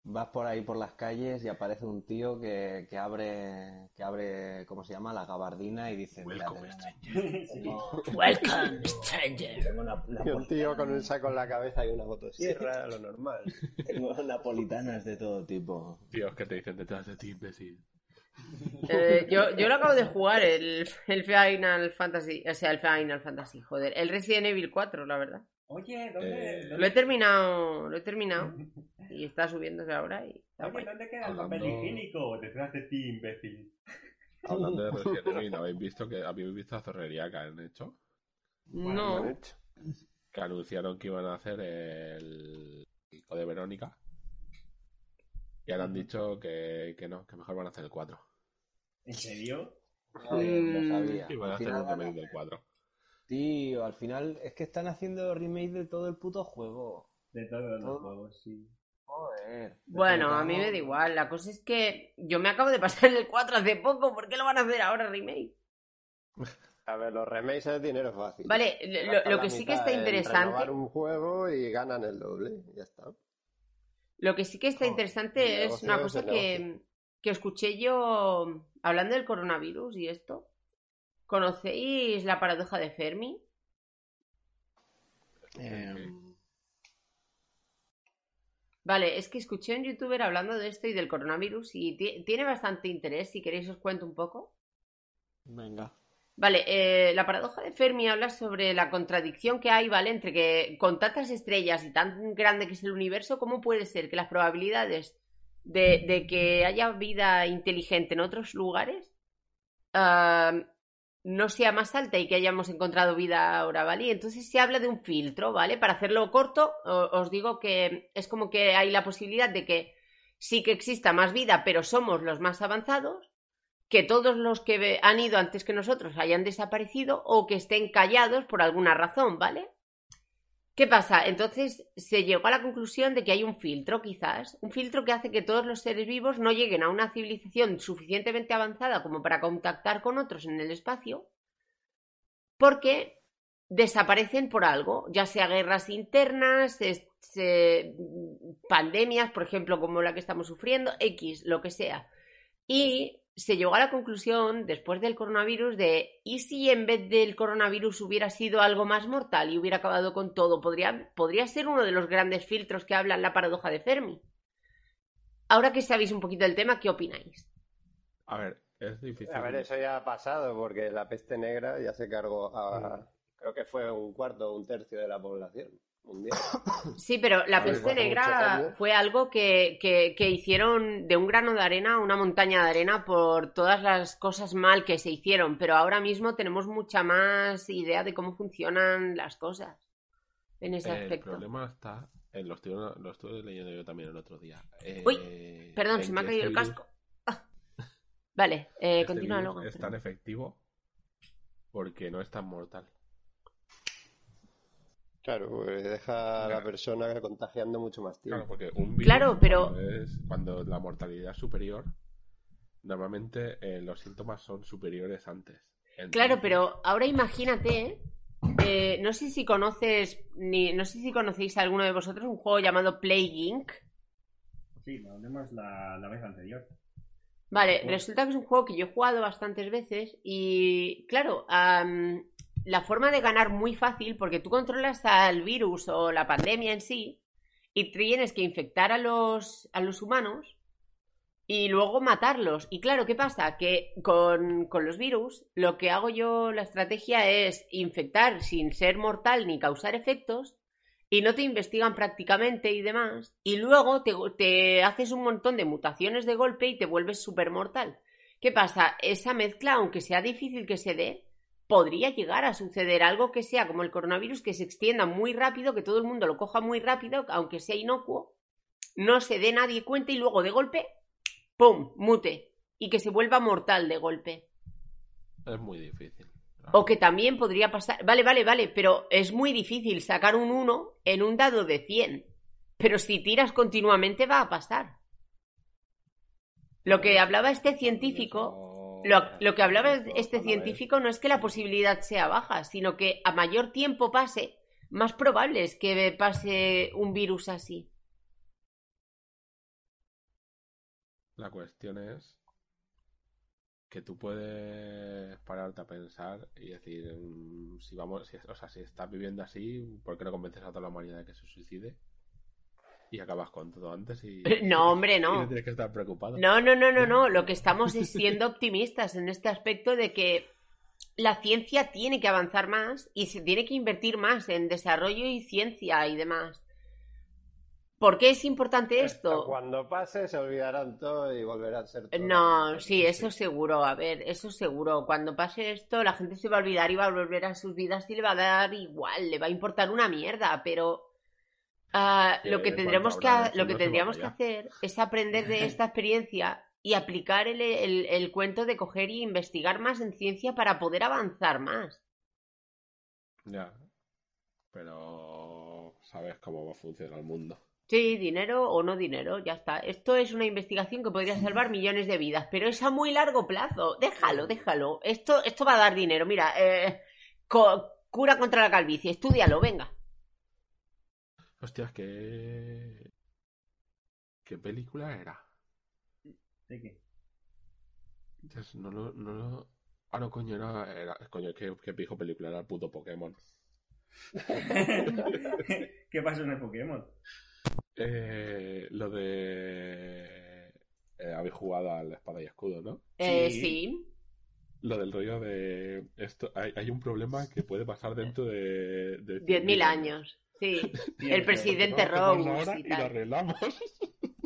Vas por ahí por las calles y aparece un tío que, que abre, que abre, ¿cómo se llama? La gabardina y dice, mira, tengo- tengo-
Welcome, stranger.
tengo una-
Y un tío con un saco en la cabeza y una motosierra, lo normal.
tengo napolitanas de todo tipo.
Tíos que te dicen detrás de ti, imbécil.
Eh, yo, yo lo acabo de jugar, el, el Final Fantasy, o sea, el Final Fantasy, joder, el Resident Evil 4, la verdad.
Oye, ¿dónde,
Lo he terminado, lo he terminado y está subiéndose ahora y está
Oye. ¿dónde queda el papel higiénico? Detrás de ti, imbécil.
Hablando de Resident ¿habéis visto que habéis visto la zorrería que han hecho?
No.
Que anunciaron que iban a hacer el Hijo de Verónica. Y ahora han dicho que, que no, que mejor van a hacer el 4.
¿En serio?
Joder, lo sabía.
Y van a hacer un remake del 4.
Tío, al final es que están haciendo remake de todo el puto juego.
De todos los
Todo.
juegos, sí.
Joder.
Bueno, a mí me da igual, la cosa es que yo me acabo de pasar el 4 hace poco, ¿por qué lo van a hacer ahora remake?
A ver, los remakes es dinero fácil.
Vale, lo- que sí que está interesante-
un juego y ganan el doble, ya está.
Lo que sí que está interesante es una cosa que, que escuché yo hablando del coronavirus y esto. ¿Conocéis la paradoja de Fermi?
Em,
Vale, es que escuché a un youtuber hablando de esto y del coronavirus y ti- tiene bastante interés. Si queréis os cuento un poco.
venga.
Vale, eh, la paradoja de Fermi habla sobre la contradicción que hay, ¿vale? Entre que con tantas estrellas y tan grande que es el universo, ¿cómo puede ser que las probabilidades de, de que haya vida inteligente en otros lugares ah, no sea más alta y que hayamos encontrado vida ahora, ¿vale? Entonces se habla de un filtro, ¿vale? Para hacerlo corto, os digo que es como que hay la posibilidad de que sí que exista más vida, pero somos los más avanzados que todos los que han ido antes que nosotros hayan desaparecido o que estén callados por alguna razón, ¿vale? ¿Qué pasa? Entonces se llegó a la conclusión de que hay un filtro, quizás, un filtro que hace que todos los seres vivos no lleguen a una civilización suficientemente avanzada como para contactar con otros en el espacio, porque desaparecen por algo, ya sea guerras internas, pandemias, por ejemplo, como la que estamos sufriendo, X, lo que sea. Y se llegó a la conclusión, después del coronavirus, de ¿y si en vez del coronavirus hubiera sido algo más mortal y hubiera acabado con todo? Podría, podría ser uno de los grandes filtros que hablan la paradoja de Fermi. Ahora que sabéis un poquito del tema, ¿qué opináis?
A ver, es difícil.
A ver, eso ya ha pasado porque la peste negra ya se cargó a, creo que fue un cuarto o un tercio de la población mundial.
Sí, pero la peste negra fue algo que, que, que hicieron de un grano de arena una montaña de arena por todas las cosas mal que se hicieron, pero ahora mismo tenemos mucha más idea de cómo funcionan las cosas en ese
el
aspecto.
problema está, en lo, estuve, lo estuve leyendo yo también el otro día. Eh,
Uy, perdón,
en
se me ha caído el
este virus-
casco. Ah. Vale, eh,
este
continúa luego.
Es tan efectivo porque no es tan mortal.
Claro, pues deja a la persona contagiando mucho más tiempo.
Claro, porque un virus,
Claro, pero-
Cuando, es- cuando la mortalidad es superior, normalmente eh, los síntomas son superiores antes.
Claro, pero ahora imagínate, eh, no sé si conoces, ni, no sé si conocéis alguno de vosotros un juego llamado Plague Inc.
Sí, lo hablemos la, la vez anterior.
Vale, resulta que es un juego que yo he jugado bastantes veces y claro, am, la forma de ganar muy fácil porque tú controlas al virus o la pandemia en sí y tienes que infectar a los, a los humanos y luego matarlos. Y claro, ¿qué pasa? Que con, con los virus lo que hago yo, la estrategia es infectar sin ser mortal ni causar efectos y no te investigan prácticamente y demás, y luego te, te haces un montón de mutaciones de golpe y te vuelves súper mortal. ¿Qué pasa? Esa mezcla, aunque sea difícil que se dé, podría llegar a suceder algo que sea como el coronavirus, que se extienda muy rápido, que todo el mundo lo coja muy rápido, aunque sea inocuo, no se dé nadie cuenta y luego de golpe, ¡pum!, mute, y que se vuelva mortal de golpe.
Es muy difícil.
O que también podría pasar. Vale, vale, vale, pero es muy difícil sacar un 1 en un dado de 100. Pero si tiras continuamente va a pasar. Lo que hablaba este científico. Lo, lo que hablaba este científico no es que la posibilidad sea baja, sino que a mayor tiempo pase, más probable es que pase un virus así.
La cuestión es que tú puedes pararte a pensar y decir, mm, si vamos, si, o sea, si estás viviendo así, ¿por qué no convences a toda la humanidad de que se suicide? Y acabas con todo antes y...
No, hombre,
y
no.
no tienes que estar preocupado.
No, no, no, no, no. Lo que estamos es siendo optimistas en este aspecto de que la ciencia tiene que avanzar más y se tiene que invertir más en desarrollo y ciencia y demás. ¿Por qué es importante esto?
Cuando pase se olvidarán todo y volverán a ser todo.
No, sí, eso seguro. A ver, eso seguro. Cuando pase esto, la gente se va a olvidar y va a volver a sus vidas y le va a dar igual, le va a importar una mierda, pero
Que
lo que
cuanto
que, lo que tendríamos que hacer es aprender de esta experiencia y aplicar el, el- el cuento de coger y investigar más en ciencia para poder avanzar más.
Ya. Pero sabes cómo va a funcionar el mundo.
Sí, dinero o no dinero, ya está. Esto es una investigación que podría salvar millones de vidas, pero es a muy largo plazo. Déjalo, déjalo. Esto, esto va a dar dinero. Mira, eh, co- cura contra la calvicie, estúdialo, venga.
Hostias, ¿qué... ¿Qué película era?
¿De qué?
Dios, No lo... No lo... Ah, no, coño, era... era... Coño, ¿qué, qué pijo película era el puto Pokémon?
¿Qué pasó en el Pokémon?
Eh, lo de... eh, habéis jugado al Espada y Escudo, ¿no?
Eh, sí.
Lo del rollo de... Esto, hay, hay un problema que puede pasar dentro de... de
10.000 años. Sí. El presidente Rose y
y lo arreglamos.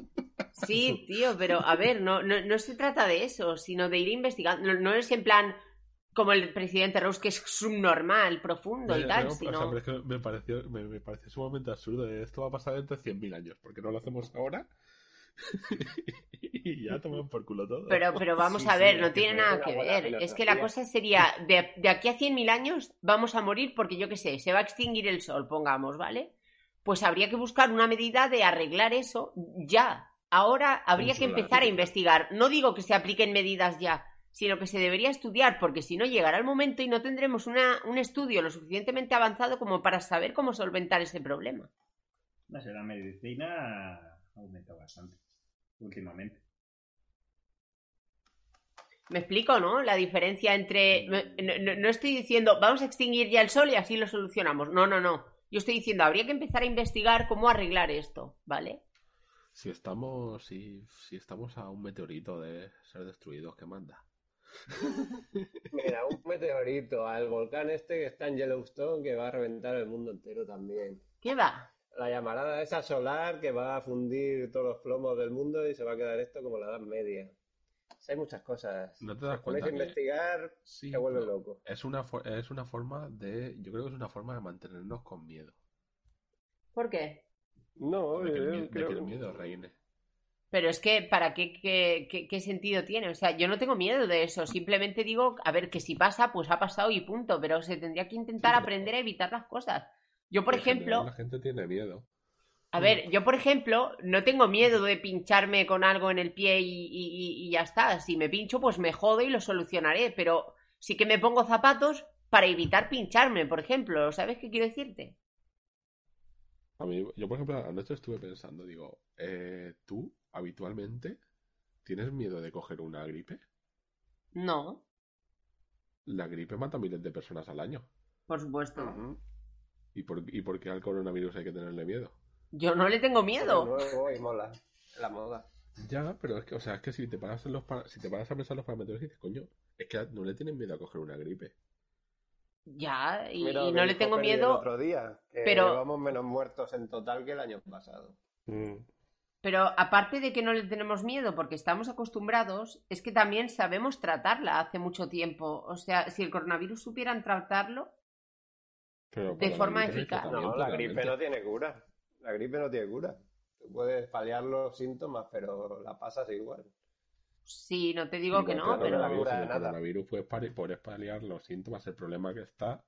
Sí, tío, pero a ver, no, no, no se trata de eso, sino de ir investigando. No, no es en plan como el presidente Rose, que es subnormal, profundo y tal,
me- o sea,
sino...
pero es que me pareció, me, me pareció sumamente absurdo. Esto va a pasar dentro de 100.000 años. porque no lo hacemos ahora? y ya toman por culo todo.
Pero, pero vamos a ver, no tiene nada que ver. Es que la cosa sería, de, de aquí a 100.000 años vamos a morir porque yo qué sé, se va a extinguir el sol, pongamos, ¿vale? Pues habría que buscar una medida de arreglar eso ya. Ahora habría que empezar a investigar. No digo que se apliquen medidas ya, sino que se debería estudiar, porque si no llegará el momento y no tendremos una, un estudio lo suficientemente avanzado como para saber cómo solventar ese problema.
La medicina ha aumentado bastante últimamente.
Me explico, ¿no? La diferencia entre... No, no- no estoy diciendo, vamos a extinguir ya el sol y así lo solucionamos. No, no, no. Yo estoy diciendo, habría que empezar a investigar cómo arreglar esto, ¿vale?
Si estamos, si, si estamos a un meteorito de ser destruidos, ¿qué manda?
Mira, un meteorito al volcán este que está en Yellowstone que va a reventar el mundo entero también.
¿Qué va?
La llamarada esa solar que va a fundir todos los plomos del mundo y se va a quedar esto como la Edad Media. O sea, hay muchas cosas.
¿No te das
Si
cuenta que-
investigar,
Sí,
te
pero
loco.
Es una, es una forma de... Yo creo que es una forma de mantenernos con miedo.
¿Por qué?
No,
De que el,
yo
mie- de que
creo-
el miedo reine.
Pero es que, ¿para qué, qué, qué- qué sentido tiene? O sea, yo no tengo miedo de eso. Simplemente digo, a ver, que si pasa, pues ha pasado y punto. Pero se tendría que intentar
Sí,
aprender a evitar las cosas. Yo, por ejemplo,
La gente tiene miedo.
A ver, yo por ejemplo, no tengo miedo de pincharme con algo en el pie y, y- y ya está. Si me pincho, pues me jodo y lo solucionaré. Pero sí que me pongo zapatos para evitar pincharme, por ejemplo. ¿Sabes qué quiero decirte?
A mí, yo, por ejemplo, anoche estuve pensando, digo, eh, ¿tú habitualmente tienes miedo de coger una gripe?
No,
La gripe mata a miles de personas al año.
por supuesto.
¿Y por, ¿Y por qué al coronavirus hay que tenerle miedo?
Yo no le tengo miedo.
Nuevo y mola. La moda.
Ya, pero es que, o sea, es que si te paras, en los pa- si te paras a pensar los parámetros y dices, coño, es que no le tienen miedo a coger una gripe.
Ya, y,
Mira
y no le tengo
el
miedo.
otro día, que
pero-
llevamos menos muertos en total que el año pasado.
Pero aparte de que no le tenemos miedo porque estamos acostumbrados, es que también sabemos tratarla hace mucho tiempo. O sea, si el coronavirus supieran tratarlo,
Pero
De forma eficaz.
No, la gripe no tiene cura. La gripe no tiene cura. Tú puedes paliar los síntomas, pero la pasas igual.
sí, no te digo
Sí,
que
no, pero
la cura de
el
nada.
coronavirus puedes, pali- puedes paliar los síntomas. El problema que está,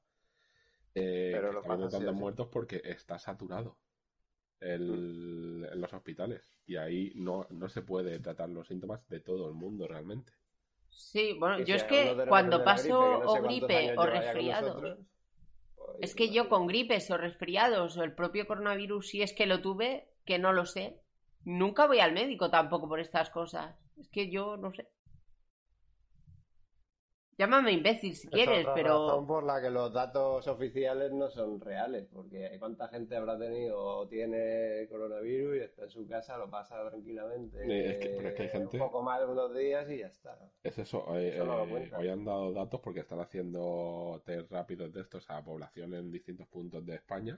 eh,
Pero
que
sí o
tantos
sí.
muertos porque está saturado el- en los hospitales. Y ahí no, no se puede tratar los síntomas de todo el mundo realmente.
Sí, bueno,
Y
yo
si
es que cuando
el
paso
gripe, que no sé
o gripe o
lleva
es que yo con gripes o resfriados o el propio coronavirus, si es que lo tuve, que no lo sé, nunca voy al médico tampoco por estas cosas. Es que yo no sé. Llámame imbécil si
Es
quieres,
otra
pero...
razón por la que los datos oficiales no son reales, porque cuánta gente habrá tenido o tiene coronavirus y está en su casa, lo pasa tranquilamente.
Eh, es que- pero es que hay gente-
Un poco mal unos días y ya está.
Es eso, eh,
Eso no lo
eh, hoy han dado datos porque están haciendo test rápidos de estos a población en distintos puntos de España.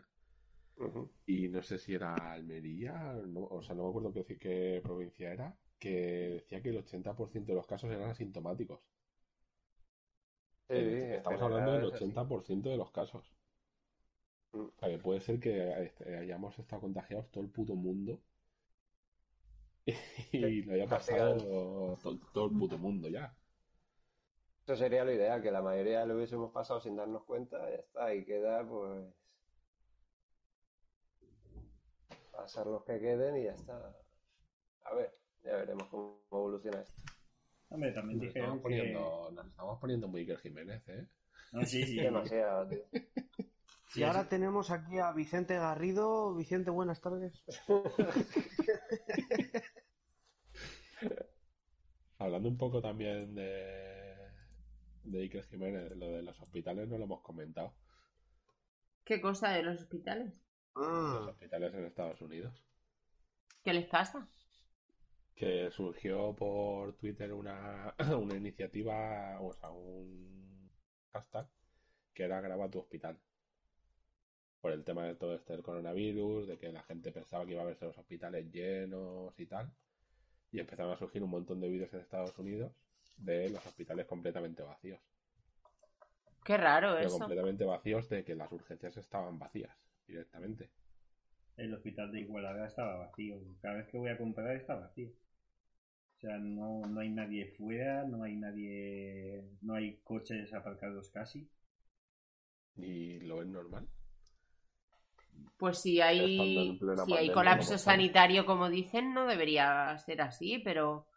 Y no sé si era Almería, no- o sea, no me acuerdo qué, qué provincia era, que decía que el 80% de los casos eran asintomáticos. Eh, Estamos hablando del
general es así.
80% de los casos.
Mm.
O sea, que puede ser que hayamos estado contagiados todo el puto mundo y lo haya pasado todo, todo el puto mundo ya.
Eso sería lo ideal, que la mayoría lo hubiésemos pasado sin darnos cuenta, ya está, y queda pues pasar los que queden y ya está. A ver, ya veremos cómo evoluciona esto.
Hombre, también
Nos
dijeron
estamos
que...
poniendo, nos estamos poniendo muy Iker Jiménez, ¿eh?
No, sí, sí.
Demasiado, tío.
Y ahora tenemos aquí a Vicente Garrido. Vicente, buenas tardes.
Hablando un poco también de, de Iker Jiménez, lo de los hospitales no lo hemos comentado.
¿Qué cosa de los hospitales?
Los hospitales en Estados Unidos.
¿Qué les pasa?
Que surgió por Twitter una, una iniciativa, o sea, un hashtag que era graba tu hospital. Por el tema de todo este del coronavirus, de que la gente pensaba que iba a verse los hospitales llenos y tal. Y empezaron a surgir un montón de vídeos en Estados Unidos de los hospitales completamente vacíos.
Qué raro
Pero
eso.
completamente vacíos de que las urgencias estaban vacías directamente.
El hospital de Igualada estaba vacío. Cada vez que voy a comprar está vacío. O sea, no, no hay nadie fuera, no hay nadie, no hay coches aparcados casi.
Y lo es normal.
Pues si hay, si hay colapso
como
sanitario, como dicen, no debería ser así, pero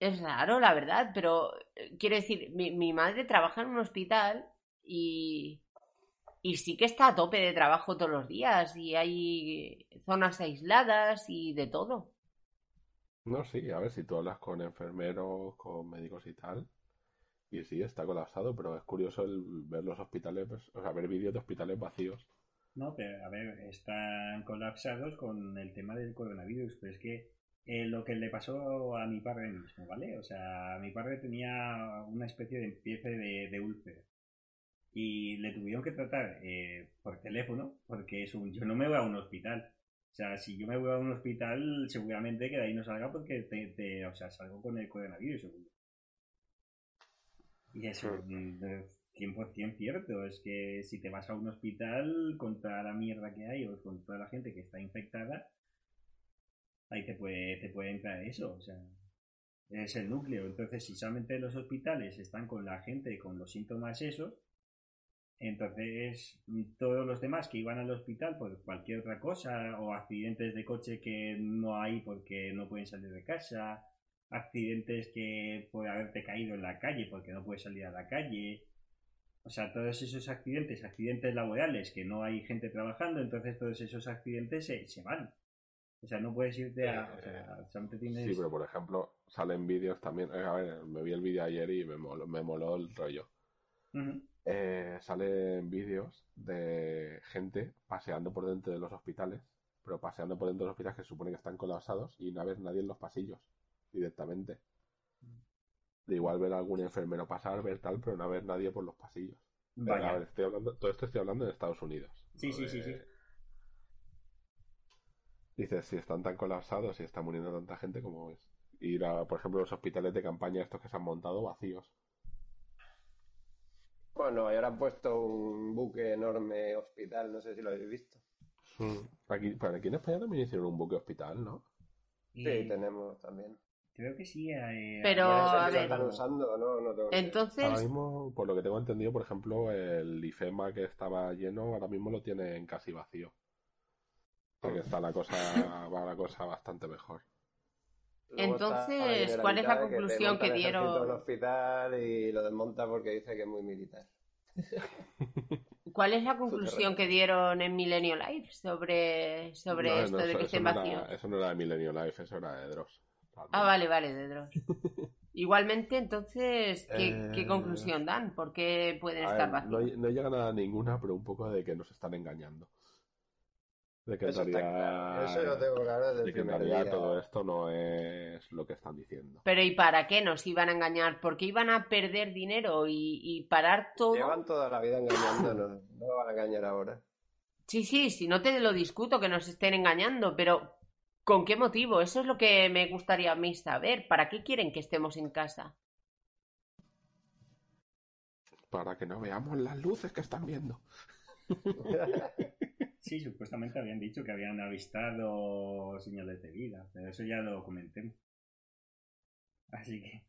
es raro, la verdad. Pero eh, quiero decir, mi, mi madre trabaja en un hospital y, y sí que está a tope de trabajo todos los días y hay zonas aisladas y de todo.
No, sí, a ver si tú hablas con enfermeros, con médicos y tal. Y sí, está colapsado, pero es curioso el ver los hospitales, pues, o sea, ver vídeos de hospitales vacíos.
No, pero a ver, están colapsados con el tema del coronavirus, pero es que eh, lo que le pasó a mi padre mismo, ¿vale? O sea, mi padre tenía una especie de de, de úlcera y le tuvieron que tratar eh, por teléfono porque es un, yo no me voy a un hospital. O sea, si yo me voy a un hospital, seguramente que de ahí no salga porque te, te- o sea, salgo con el coronavirus, seguro. Y eso de 100% cierto. Es que si te vas a un hospital con toda la mierda que hay o con toda la gente que está infectada, ahí te puede, te puede entrar eso. O sea, es el núcleo. Entonces, si solamente los hospitales están con la gente con los síntomas esos, Entonces, todos los demás que iban al hospital por cualquier otra cosa, o accidentes de coche que no hay porque no pueden salir de casa, accidentes que puede haberte caído en la calle porque no puedes salir a la calle, o sea, todos esos accidentes, accidentes laborales que no hay gente trabajando, entonces todos esos accidentes se, se van. O sea, no puedes irte a... O sea, tienes...
Sí, pero por ejemplo, salen vídeos también. eh, A ver, me vi el vídeo ayer y me moló, me moló el rollo. Eh, salen vídeos de gente paseando por dentro de los hospitales, pero paseando por dentro de los hospitales que se supone que están colapsados y no haber nadie en los pasillos directamente. De igual ver a algún enfermero pasar, ver tal, pero no haber nadie por los pasillos.
Vaya.
a ver, estoy hablando, todo esto estoy hablando en Estados Unidos.
Sí,
no
sí, sí,
de-
sí.
Dices, si están tan colapsados y está muriendo tanta gente, como es? Ir a, por ejemplo, los hospitales de campaña estos que se han montado vacíos.
Bueno, y ahora han puesto un buque enorme hospital, no sé si lo habéis visto.
Aquí, pero aquí en España también hicieron un buque hospital, ¿no?
Sí,
Y
tenemos también.
Creo que sí. eh,
Pero,
No sé
a ver.
están usando, ¿no? no tengo.
Entonces,
Ahora mismo, por lo que tengo entendido, por ejemplo, el IFEMA que estaba lleno, ahora mismo lo tienen casi vacío. O sea que está la cosa, va la cosa bastante mejor.
Luego
Entonces, ¿cuál es la conclusión que
el ejército
dieron?
en un hospital y lo desmonta porque dice que es muy militar.
¿cuál es la conclusión que dieron en Milenio Live sobre, sobre
No,
esto
no,
de que
no era,
vacíos?
eso no era de Millennium Life, eso era de Dross.
Ah, vale, vale, de Dross. Igualmente, entonces, ¿qué, qué
Eh,
conclusión dan? ¿Por qué pueden
A
estar
ver, no,
vacíos?
no llegan a ninguna, pero un poco de que nos están engañando. De que en
Eso está
realidad,
claro, eso lo tengo claro desde el
de que en realidad todo esto no es lo que están diciendo.
Pero ¿y para qué nos iban a engañar? ¿Porque iban a perder dinero y, y parar todo?
Llevan toda la vida engañándonos, no lo van a engañar ahora.
Sí, sí, sí, no te lo discuto que nos estén engañando, pero ¿con qué motivo? Eso es lo que me gustaría a mí saber. ¿Para qué quieren que estemos en casa?
Para que no veamos las luces que están viendo.
Sí, supuestamente habían dicho que habían avistado señales de vida, pero eso ya lo comenté. Así que.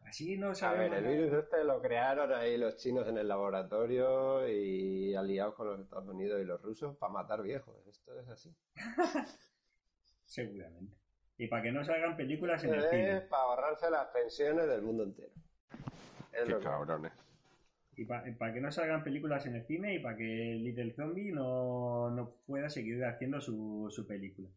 Así no
A
sabemos.
ver, el virus este lo crearon ahí los chinos en el laboratorio y aliados con los Estados Unidos y los rusos para matar viejos. Esto es así.
Seguramente. Y para que no salgan películas en el cine.
para ahorrarse las pensiones del mundo entero. Es
Qué
lo que-
cabrones.
Y para que no salgan películas en el cine y para que Little Zombie no, no pueda seguir haciendo su, su película.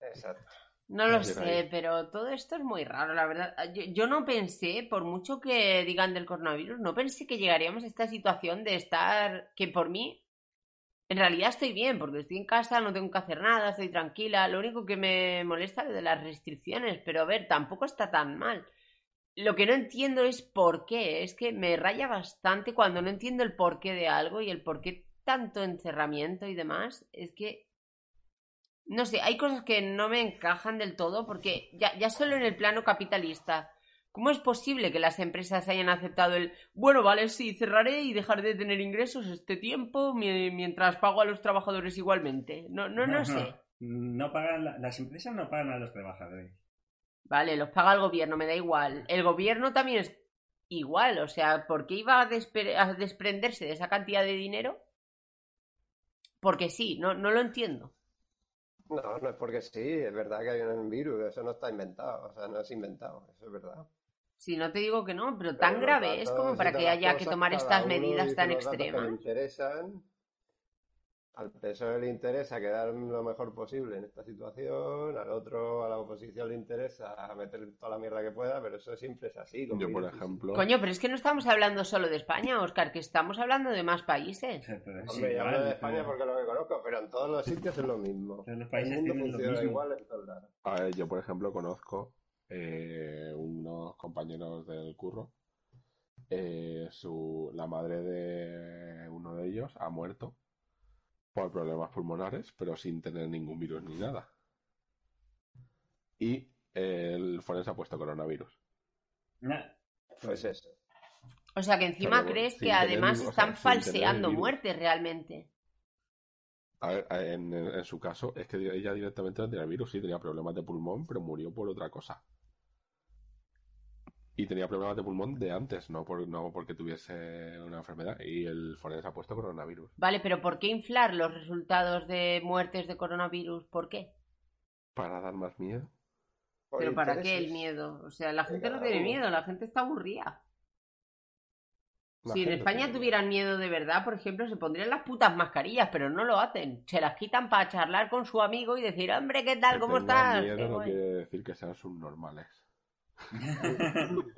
Exacto.
No lo sé, pero todo esto es muy raro, la verdad. Yo, yo no pensé, por mucho que digan del coronavirus, no pensé que llegaríamos a esta situación de estar, que por mí, en realidad estoy bien, porque estoy en casa, no tengo que hacer nada, estoy tranquila. Lo único que me molesta es de las restricciones, pero a ver, tampoco está tan mal. Lo que no entiendo es por qué, es que me raya bastante cuando no entiendo el porqué de algo y el por qué tanto encerramiento y demás. Es que no sé, hay cosas que no me encajan del todo porque ya, ya solo en el plano capitalista, ¿cómo es posible que las empresas hayan aceptado el, bueno, vale, sí, cerraré y dejaré de tener ingresos este tiempo mi- mientras pago a los trabajadores igualmente? No, no, no sé.
No pagan, la- las empresas no pagan a los trabajadores.
Vale, los paga el gobierno, me da igual. El gobierno también es igual, o sea, ¿por qué iba a, despre- a desprenderse de esa cantidad de dinero? Porque sí, no, no lo entiendo.
No, no es porque sí, es verdad que hay un virus, eso no está inventado, o sea, no es inventado, eso es verdad.
Si no te digo que no, pero tan
Pero
grave es como para que haya que tomar estas medidas tan
que
extremas.
interesan. Al PSOE le interesa quedar lo mejor posible en esta situación, al otro, a la oposición le interesa meter toda la mierda que pueda, pero eso siempre es así.
Yo, por ejemplo,
Coño, pero es que no estamos hablando solo de España, Oscar, que estamos hablando de más países.
Hombre, yo hablo de España porque es lo que conozco, pero en todos los sitios es lo mismo.
Todos los
El
países
mundo
tienen lo
funciona
mismo.
igual en todos lados.
a ver, yo por ejemplo conozco eh, unos compañeros del curro. eh, su, la madre de uno de ellos ha muerto por problemas pulmonares, pero sin tener ningún virus ni nada. Y el forense ha puesto coronavirus.
Pues eso.
O sea que encima
Pero,
crees que
tener
además
ningún- o
están
sea,
falseando muertes realmente.
A ver, en, en su caso, es que ella directamente no tenía virus, sí tenía problemas de pulmón, pero murió por otra cosa. Y tenía problemas de pulmón de antes, no, por, no porque tuviese una enfermedad. Y el forense ha puesto coronavirus.
Vale, pero ¿por qué inflar los resultados de muertes de coronavirus? ¿Por qué?
Para dar más miedo.
¿Pero para qué el miedo? O sea, la gente no tiene
uno.
miedo, la gente está aburrida.
La
Si en España
tiene
tuvieran miedo de verdad, por ejemplo, se pondrían las putas mascarillas, pero no lo hacen. Se las quitan para charlar con su amigo y decir, hombre, ¿qué tal?
Que
¿Cómo estás?
miedo no
guay".
quiere decir que sean subnormales.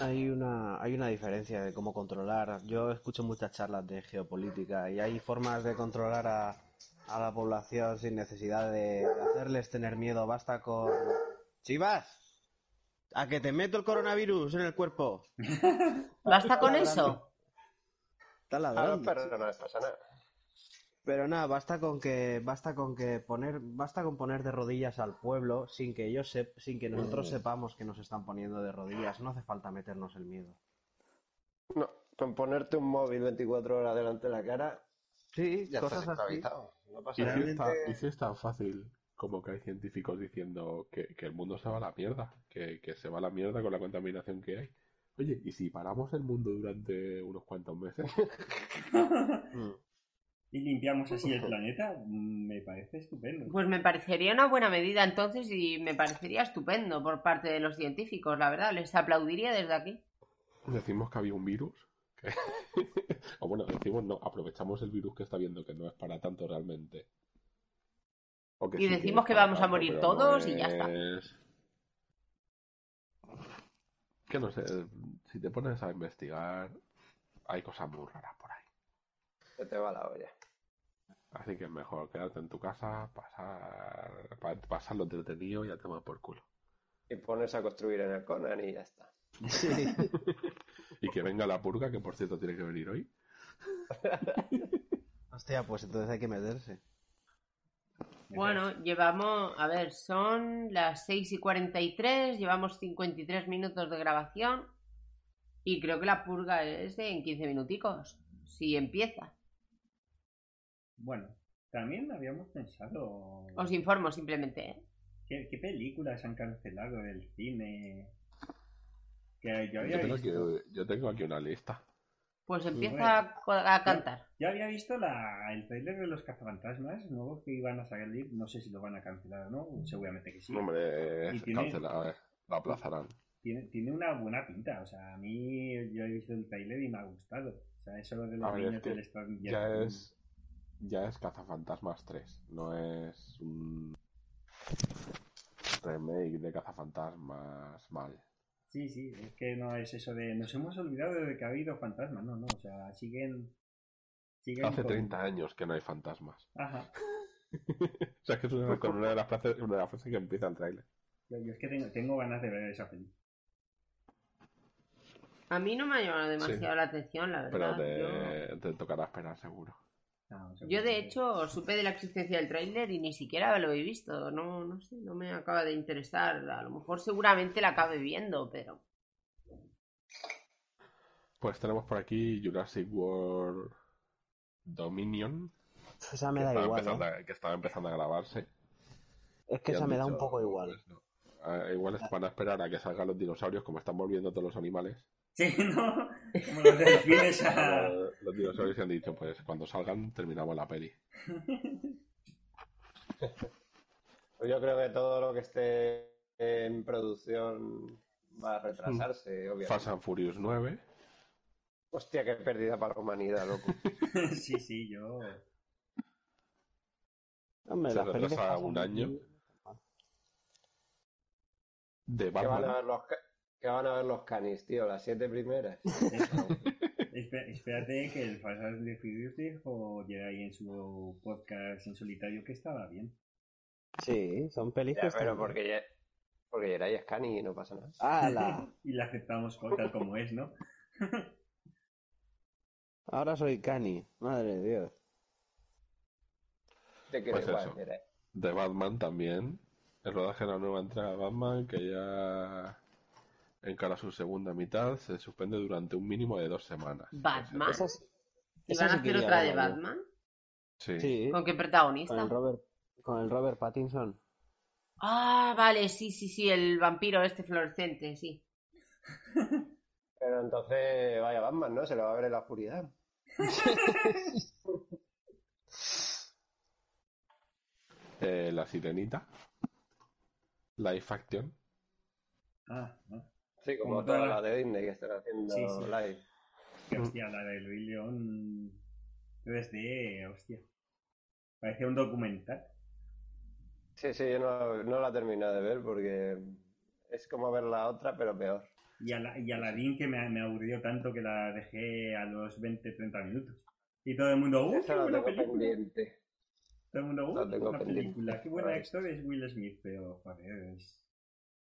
Hay una, hay una diferencia de cómo controlar. Yo escucho muchas charlas de geopolítica y hay formas de controlar a, a la población sin necesidad de hacerles tener miedo. Basta con... Chivas, a que te meto el coronavirus en el cuerpo.
¿Basta con
Está
eso?
ladrando. Está
A
ladrando.
perros no les pasa nada.
Pero nada, basta con que basta con que poner basta con poner de rodillas al pueblo sin que ellos sep- sin que nosotros sepamos que nos están poniendo de rodillas. No hace falta meternos el miedo.
No, con ponerte un móvil 24 horas delante de la cara,
Sí,
ya
cosas
estás
así.
esclavizado. No pasa
¿Y si,
nada.
está- y si es tan fácil como que hay científicos diciendo que, que el mundo se va a la mierda? Que, que se va a la mierda con la contaminación que hay. Oye, ¿y si paramos el mundo durante unos cuantos meses?
y limpiamos así el planeta, me parece estupendo.
Pues me parecería una buena medida entonces y me parecería estupendo por parte de los científicos, la verdad. Les aplaudiría desde aquí.
Decimos que había un virus. que- o bueno, decimos no, aprovechamos el virus que está viendo que no es para tanto realmente. O
Y
sí
decimos que vamos a morir todos
no
y ya está.
es- Que no sé, si te pones a investigar, hay cosas muy raras por ahí.
Se te va la olla.
Así que es mejor quedarte en tu casa, pasar, pa- pasarlo entretenido y a tomar por culo.
Y ponerse a construir en el Conan y ya está.
Y que venga la purga, que por cierto tiene que venir hoy.
Hostia, pues entonces hay que meterse.
Bueno, llevamos, a ver, son las 6 y 43, llevamos 53 minutos de grabación y creo que la purga es en 15 minuticos, si empieza.
Bueno, también habíamos pensado...
Os informo simplemente, ¿eh?
¿Qué, qué películas han cancelado del cine? Que yo había
Yo tengo,
visto...
aquí, yo tengo aquí una lista.
Pues empieza
Bueno.
a, a cantar.
Yo había visto la, el trailer de los cazafantasmas nuevos que iban a salir. No sé si lo van a cancelar o no. Seguramente que sí.
Hombre,
Y
es
tiene-
cancelado, a ver, lo aplazarán.
Tiene, tiene una buena pinta. O sea, a mí yo he visto el trailer y me ha gustado. O sea, eso de los niños
es que
del Stranger
ya es, ya es Cazafantasmas 3, no es un remake de Cazafantasmas mal.
Sí, sí, es que no es eso de nos hemos olvidado de que ha habido fantasmas. No, no, o sea, siguen. siguen
Hace
con-
30 años que no hay fantasmas.
Ajá.
O sea, que es una, con una de las frases, una de las frases que empieza el tráiler.
Yo, yo es que tengo, tengo ganas de ver esa película.
A mí no me ha llamado demasiado la atención, la
Pero
verdad. Yo-
te, te tocará esperar seguro.
Yo de hecho supe de la existencia del tráiler y ni siquiera lo he visto. No, no sé, no me acaba de interesar. A lo mejor seguramente la acabe viendo, pero
Pues tenemos por aquí Jurassic World Dominion.
Esa me da igual, ¿eh?
a- que estaba empezando a grabarse.
Es que esa me da un poco igual.
pues no. Ah, igual es- van a esperar a que salgan los dinosaurios, como están volviendo todos los animales.
Sí, ¿no? Como los delfines a...
Los, dinosaurios han dicho, pues cuando salgan terminamos la peli.
Pues yo creo que todo lo que esté en producción va a retrasarse, obviamente.
Fast and Furious 9.
Hostia, qué pérdida para la humanidad, loco.
sí, sí, yo...
Hombre,
se retrasa un año. De
Que van, a
Batman.
ver los, ca- que van a ver los canis, tío, las siete primeras.
Espé- Espérate que el Fast the Furious dijo ya ahí en su podcast en solitario que estaba bien.
Sí, son
Ya,
están
pero porque ya, porque Yeray es cani y no pasa nada.
¡Hala!
y la aceptamos tal como es, ¿no?
Ahora soy Cani. Madre de Dios.
Te quiero
Pues
igual,
eso. De Batman también. El rodaje de la nueva entrega de Batman, que ya encara su segunda mitad, se suspende durante un mínimo de dos semanas.
Batman. ¿Y
esa
van a hacer otra de. Batman?
Sí.
Sí.
¿Con qué
Con
protagonista?
el Robert, con el Robert Pattinson.
Ah, vale, sí, sí, sí, el vampiro este fluorescente, sí.
Pero entonces, vaya Batman, ¿no? Se le va a ver en la oscuridad.
Eh, la sirenita. Live Action.
Ah, no.
Sí, como,
Como
todas
toda-
las de Disney que están haciendo
Sí, sí.
live.
Que hostia, la del Rey León 3D, hostia. Parecía un documental.
Sí, sí, yo no, no la terminé de ver porque es como ver la otra, pero peor.
Y, Ala- y Aladdin que me, me aburrió tanto que la dejé a los 20-30 minutos. Y todo el mundo, ¡uh, qué
la
buena
tengo
película!
pendiente.
Todo el mundo, ¡uh,
La
qué buena película! ¡Qué buena actor es Will Smith! Pero, joder, es...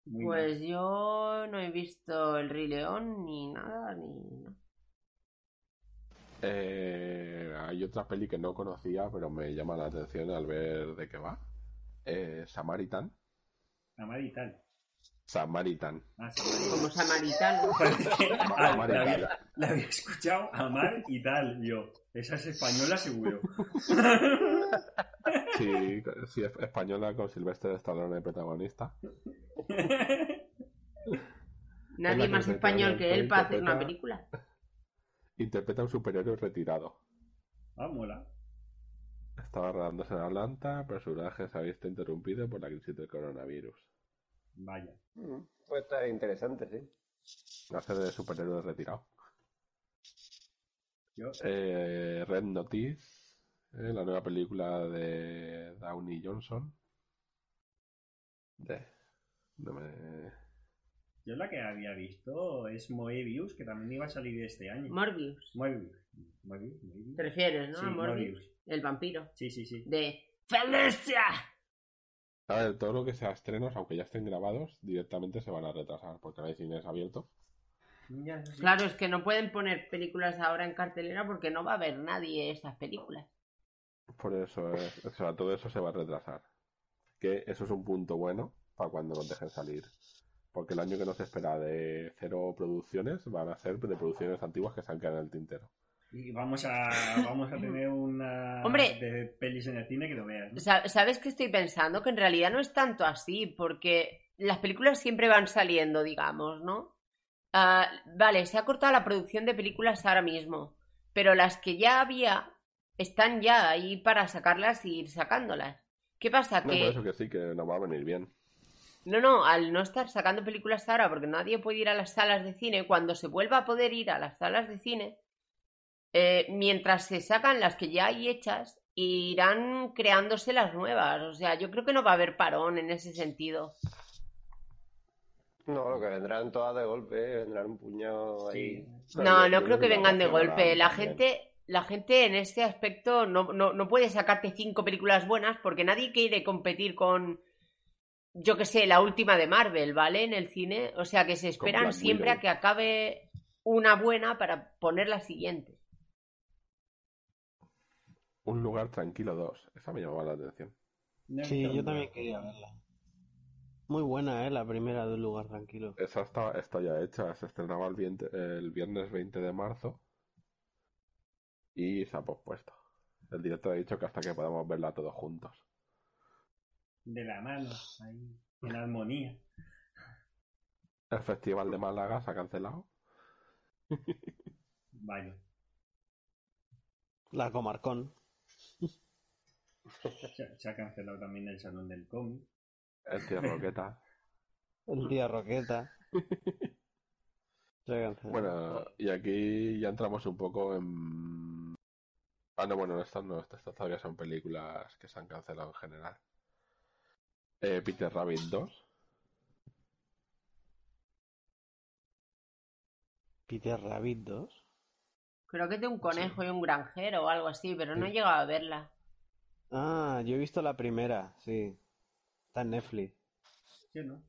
Muy
Pues yo no he visto el Rey León ni nada, ni...
Eh, hay otra peli que no conocía, pero me llama la atención al ver de qué va. Eh, Samaritan.
Amar y tal.
Samaritan.
Ah, Samaritan.
Como samaritano.
Había, la había escuchado Amar y tal. Yo, esa es española seguro.
Sí, sí, es española con Sylvester Stallone de protagonista.
Nadie más español que él para hacer una película.
Interpreta a un superhéroe retirado.
ah, mola.
Estaba rodándose en Atlanta, pero su viaje se ha visto interrumpido por la crisis del coronavirus.
Vaya.
Mm, Pues está interesante, sí.
Hace de superhéroe retirado.
Yo,
Eh, Red Notice, eh, la nueva película de Downey Johnson. De, no me-
yo la que había visto es Moebius, que también iba a salir este año.
Morbius.
Moebius. Moebius, Moebius.
¿Te refieres, no?
Sí,
a Morbius.
Morbius.
El vampiro.
Sí, sí, sí.
De Felicia.
A ver, todo lo que sea estrenos, aunque ya estén grabados, directamente se van a retrasar porque no hay cines abiertos.
Claro, es que no pueden poner películas ahora en cartelera porque no va a ver nadie esas películas.
Por eso, es- o sea, todo eso se va a retrasar. Que eso es un punto bueno para cuando nos dejen salir. Porque el año que nos espera de cero producciones van a ser de producciones antiguas que se han quedado en el tintero.
Y vamos a, vamos a tener una
Hombre.
de pelis en el cine que lo veas.
¿Sabes qué estoy pensando? Que en realidad no es tanto así, porque las películas siempre van saliendo, digamos, ¿no? Ah, vale, se ha cortado la producción de películas ahora mismo, pero las que ya había están ya ahí para sacarlas y ir sacándolas. ¿Qué pasa?
No,
que
por eso que sí, que nos va a venir bien.
No, no, al no estar sacando películas ahora, porque nadie puede ir a las salas de cine, cuando se vuelva a poder ir a las salas de cine, eh, mientras se sacan las que ya hay hechas, irán creándose las nuevas. O sea, yo creo que no va a haber parón en ese sentido.
No, lo que vendrán todas de golpe, vendrán un puñado ahí.
No, no creo que vengan de golpe. La gente, la gente en este aspecto no, no, no puede sacarte cinco películas buenas porque nadie quiere competir con, yo que sé, la última de Marvel, ¿vale? En el cine. O sea que se esperan siempre
Widow.
a que acabe una buena para poner la siguiente.
Un lugar tranquilo 2. Esa me llamaba la atención.
Sí, yo también quería verla. Muy buena, ¿eh? La primera de un lugar tranquilo.
Esa está, está ya hecha. Se estrenaba el, viente- el viernes 20 de marzo. Y se ha pospuesto. El director ha dicho que hasta que podamos verla todos juntos.
De la mano, ahí, en armonía.
El Festival de Málaga se ha cancelado.
Vaya.
La Comarcón.
Se, se ha cancelado también el salón del cómic.
El tío Roqueta.
El día Roqueta. Se ha cancelado.
Bueno, y aquí ya entramos un poco en... Ah, no, bueno, estas no, estas todavía son películas que se han cancelado en general. Eh, Peter Rabbit 2.
Peter Rabbit 2.
Creo que es de un conejo y un granjero o algo así, pero no he llegado a verla.
Ah, yo he visto la primera, sí. Está en Netflix.
Yo no.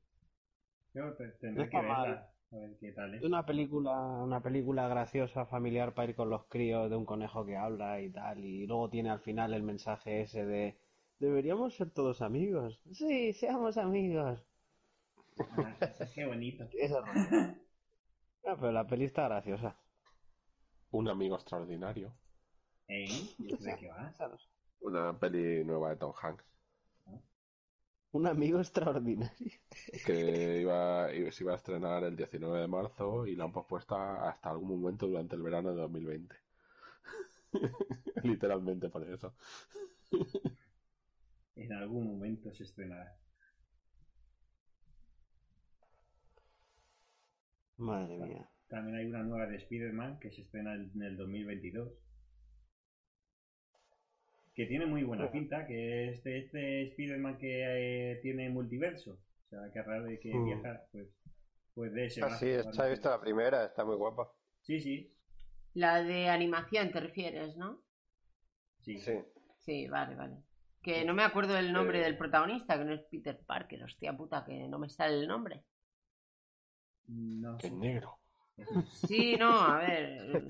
Yo te-
No
que
mal.
Verla. A ver qué tal es.
Es una película, una película graciosa, familiar para ir con los críos de un conejo que habla y tal. Y luego tiene al final el mensaje ese de deberíamos ser todos amigos. Sí, seamos amigos.
Ah, qué bonito.
Ese rollo. Ah, pero la peli está graciosa.
Un amigo extraordinario.
¿Eh? ¿Y esto de qué va?
Una peli nueva de Tom Hanks.
Un amigo extraordinario.
que iba, iba- se iba a estrenar el 19 de marzo y la han pospuesto hasta algún momento durante el verano de 2020. Literalmente por eso.
En algún momento se estrenará.
Madre mía.
También hay una nueva de Spider-Man que se estrena en el 2022. Que tiene muy buena pinta, que es de este Spider-Man que eh, tiene multiverso. O sea, que a raíz de que
Mm.
viaja, pues, pues de ese
Ah, sí, esta he visto la primera, está muy guapa.
Sí, sí.
La de animación te refieres, ¿no?
Sí.
Sí.
Sí, vale, vale. Que no me acuerdo del nombre
Eh.
del protagonista, que no es Peter Parker, hostia puta, que no me sale el nombre.
No
El negro.
Sí, no, a ver.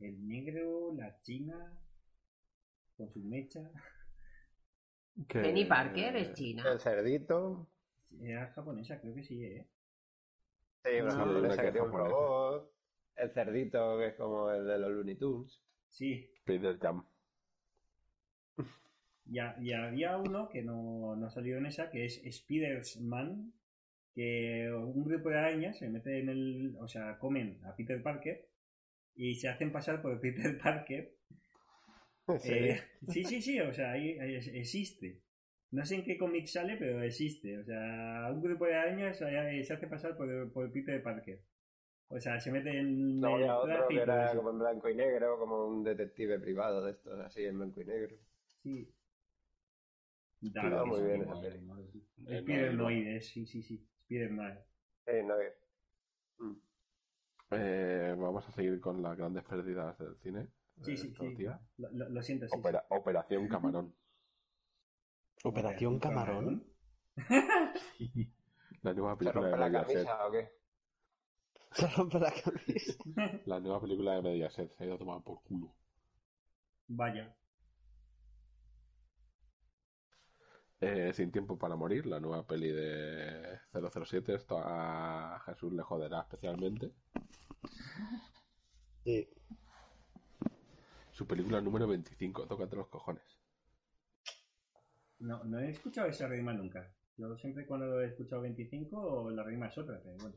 El negro, la china, con su mecha.
Penny Parker es china.
El cerdito.
Era japonesa, creo que sí, ¿eh?
Sí, una japonesa
que
que tiene un robot. El cerdito, que es como el de los Looney Tunes.
Sí.
Spider Jam.
Y había uno que no, no ha salido en esa, que es Spider-Man, que un grupo de arañas se mete en el... O sea, comen a Peter Parker y se hacen pasar por Peter Parker.
Sí.
Eh, sí, sí, sí, o sea, ahí, ahí es- existe. No sé en qué cómic sale, pero existe. O sea, un grupo de arañas eh, se hace pasar por, por Peter Parker. O sea, se mete en
Luego
el
había otro que era como en blanco y negro, como un detective privado de estos, así en blanco y negro.
Sí.
Estaba
Dark,
muy
sí,
bien esa
sí.
peli.
Eh,
sí, sí, sí. Spider-Man.
Sí, no es.
Eh, vamos a seguir con las grandes pérdidas del cine.
Sí,
de
sí, sí. Lo, lo- lo siento, sí.
Opera- Operación Camarón.
Operación Camarón.
La nueva
¿Se
película de
rompe la
Mediaset.
camisa o qué?
Se rompe la camisa.
La nueva película de Mediaset se ha ido a tomar por culo.
Vaya.
Eh, Sin tiempo para morir, la nueva peli de 007. Esto a Jesús le joderá especialmente.
Sí.
Su película número 25, tócate los cojones.
No, no he escuchado esa rima nunca. Yo siempre cuando he escuchado 25 la rima es otra, pero bueno.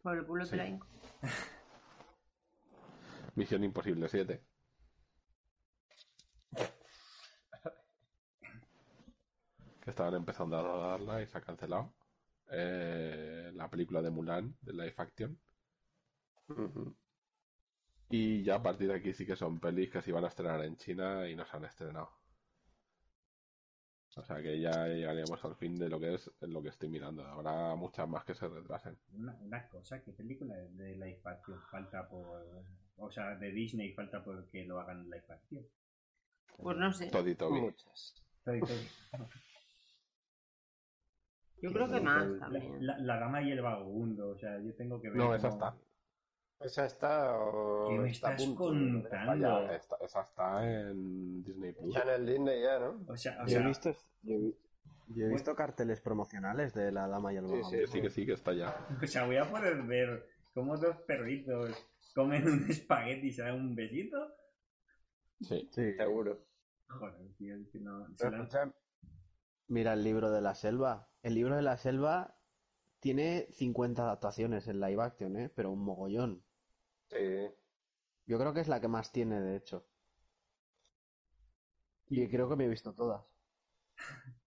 Por el culo
Sí.
te.
Misión Imposible 7. Que estaban empezando a rodarla y se ha cancelado. Eh, la película de Mulan, de Live Action. Y ya a partir de aquí sí que son pelis que se iban a estrenar en China y no se han estrenado. O sea que ya llegaríamos al fin de lo que es lo que estoy mirando. Habrá muchas más que se retrasen.
Una, una cosa, ¿qué película de live action falta por... O sea, de Disney falta por que lo hagan live action?
Pues no sé.
Todito bien.
Muchas.
Estoy-
Yo creo que más también.
La, la dama y el vagabundo, o sea, yo tengo que ver...
No, esa
cómo-
está.
¿Esa está o
¿Qué me
está
estás
punto de
contando?
esa está en Disney Plus.
Ya en el Disney ya, ¿no?
O sea, o
Yo he
sea,
visto, yo he vi- yo he visto carteles promocionales de la dama y el
Sí,
vagabundo.
Que sí, que sí, que está ya.
o sea, voy a poder ver cómo dos perritos comen un espagueti y se dan un besito.
Sí.
Sí.
Seguro.
Joder, tío, es que no...
Pero
la-
Mira el libro de la selva. El libro de la selva tiene 50 adaptaciones en live action, ¿eh? Pero un mogollón.
Sí.
Yo creo que es la que más tiene, de hecho. Y creo que me he visto todas.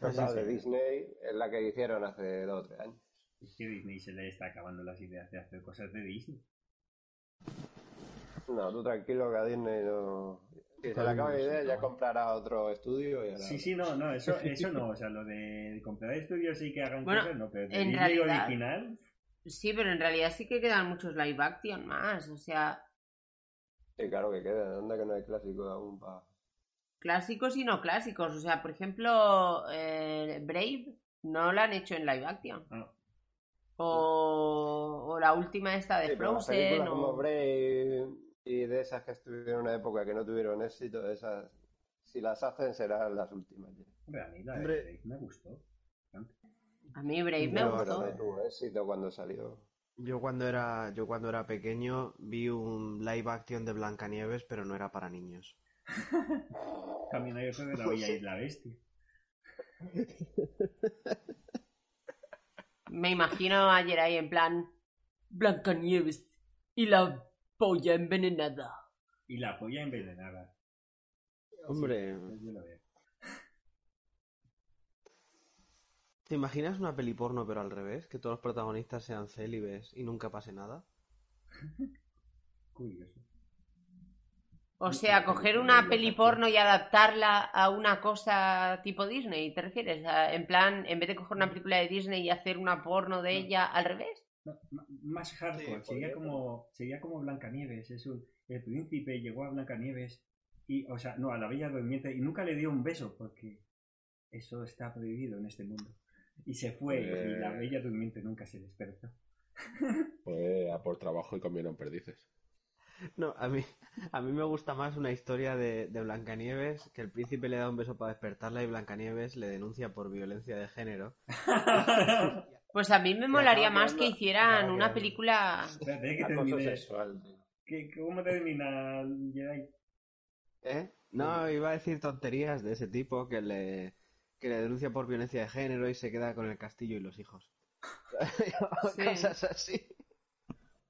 La de Disney es la que hicieron hace dos o tres años.
Es que Disney se le está acabando las ideas de hacer cosas de Disney.
No, tú tranquilo que a Disney no... Si se le acaba la idea ya comprará otro estudio y hará-
Sí, sí, no, no, eso, eso no, o sea, lo de comprar estudios y que hagan
Bueno,
cosas, no, pero de Disney
realidad-
original,
Sí, pero en realidad sí que quedan muchos live action más. O sea,
Sí, claro que queda. Anda que no hay clásico aún para...
clásicos y no clásicos. O sea, por ejemplo, eh, Brave no la han hecho en live action.
Ah.
O, o la última esta de
Sí, pero las
Frozen.
películas
o-
como Brave y de esas que estuvieron en una época que no tuvieron éxito, esas, si las hacen serán las últimas. ya.
hombre, a mí la de. Drake me gustó.
A mí Brave me
No,
gustó.
no tuvo éxito cuando salió.
Yo cuando era, yo cuando era pequeño vi un live action de Blancanieves, pero no era para niños.
Caminante de la Bella y la Bestia.
Me imagino ayer ahí en plan Blancanieves y la polla envenenada.
Y la polla envenenada.
Hombre,
Yo lo veo.
¿Te imaginas una peli porno pero al revés? Que todos los protagonistas sean célibes y nunca pase nada.
Curioso.
O sea, coger una peli porno y adaptarla a una cosa tipo Disney, ¿te refieres? En plan, en vez de coger una película de Disney y hacer una porno de ella al revés.
No, más hardcore,
Sí,
sería como sería como Blancanieves, es un, el príncipe llegó a Blancanieves y, o sea, no, a la Bella Durmiente y nunca le dio un beso porque eso está prohibido en este mundo. Y se fue y la
Eh.
Bella Durmiente nunca se despertó.
Fue a por trabajo y comieron perdices.
No, a mí, a mí me gusta más una historia de, de Blancanieves, que el príncipe le da un beso para despertarla y Blancanieves le denuncia por violencia de género.
Pues a mí me molaría más que hicieran una película...
Espérate que termine.
sexual.
¿Qué- ¿Cómo termina Jedi?
¿Eh? No, iba a decir tonterías de ese tipo que le, que le denuncia por violencia de género y se queda con el castillo y los hijos.
Sí.
Cosas así.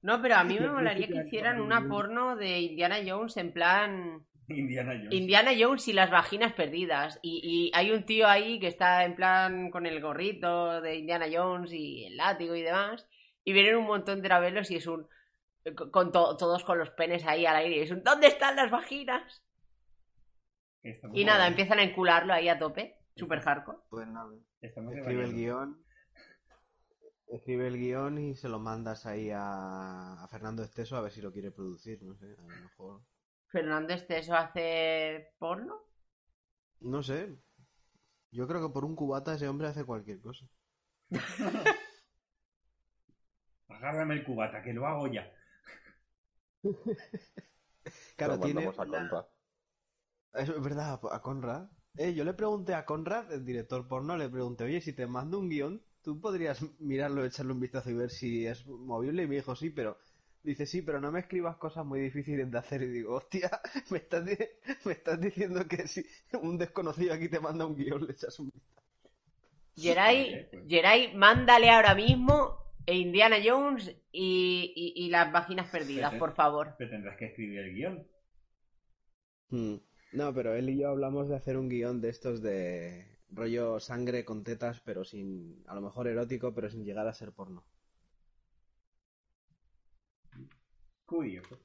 No, pero a mí me molaría que hicieran una porno de Indiana Jones en plan...
Indiana Jones.
Indiana Jones y las vaginas perdidas. Y, y hay un tío ahí que está en plan con el gorrito de Indiana Jones y el látigo y demás. Y vienen un montón de travelos y es un. con to- todos con los penes ahí al aire. Y es un. ¿Dónde están las vaginas? Y nada, empiezan a encularlo ahí a tope. Super hardcore.
Pues nada.
Estamos
Escribe el guion. Escribe el guion y se lo mandas ahí a, a Fernando Esteso a ver si lo quiere producir, no sé, a lo mejor.
Fernando Esteso hace porno.
No sé. Yo creo que por un cubata ese hombre hace cualquier cosa.
Agárrame el cubata, que lo hago ya.
Claro,
Lo
tiene
a Conrad.
Eso es verdad, a Conrad. Eh, yo le pregunté a Conrad, el director porno, le pregunté, oye, si te mando un guion, ¿tú podrías mirarlo, echarle un vistazo y ver si es movible? Y me dijo, sí, pero... Dice, sí, pero no me escribas cosas muy difíciles de hacer. Y digo, hostia, me estás, di- me estás diciendo que si un desconocido aquí te manda un guion, le echas un vistazo.
Geray,
Vale, pues.
Geray, mándale ahora mismo e Indiana Jones y, y- y las vaginas perdidas, por favor.
Te tendrás que escribir el guion.
Hmm. No, pero él y yo hablamos de hacer un guion de estos de rollo sangre con tetas, pero sin, a lo mejor erótico, pero sin llegar a ser porno.
Curioso.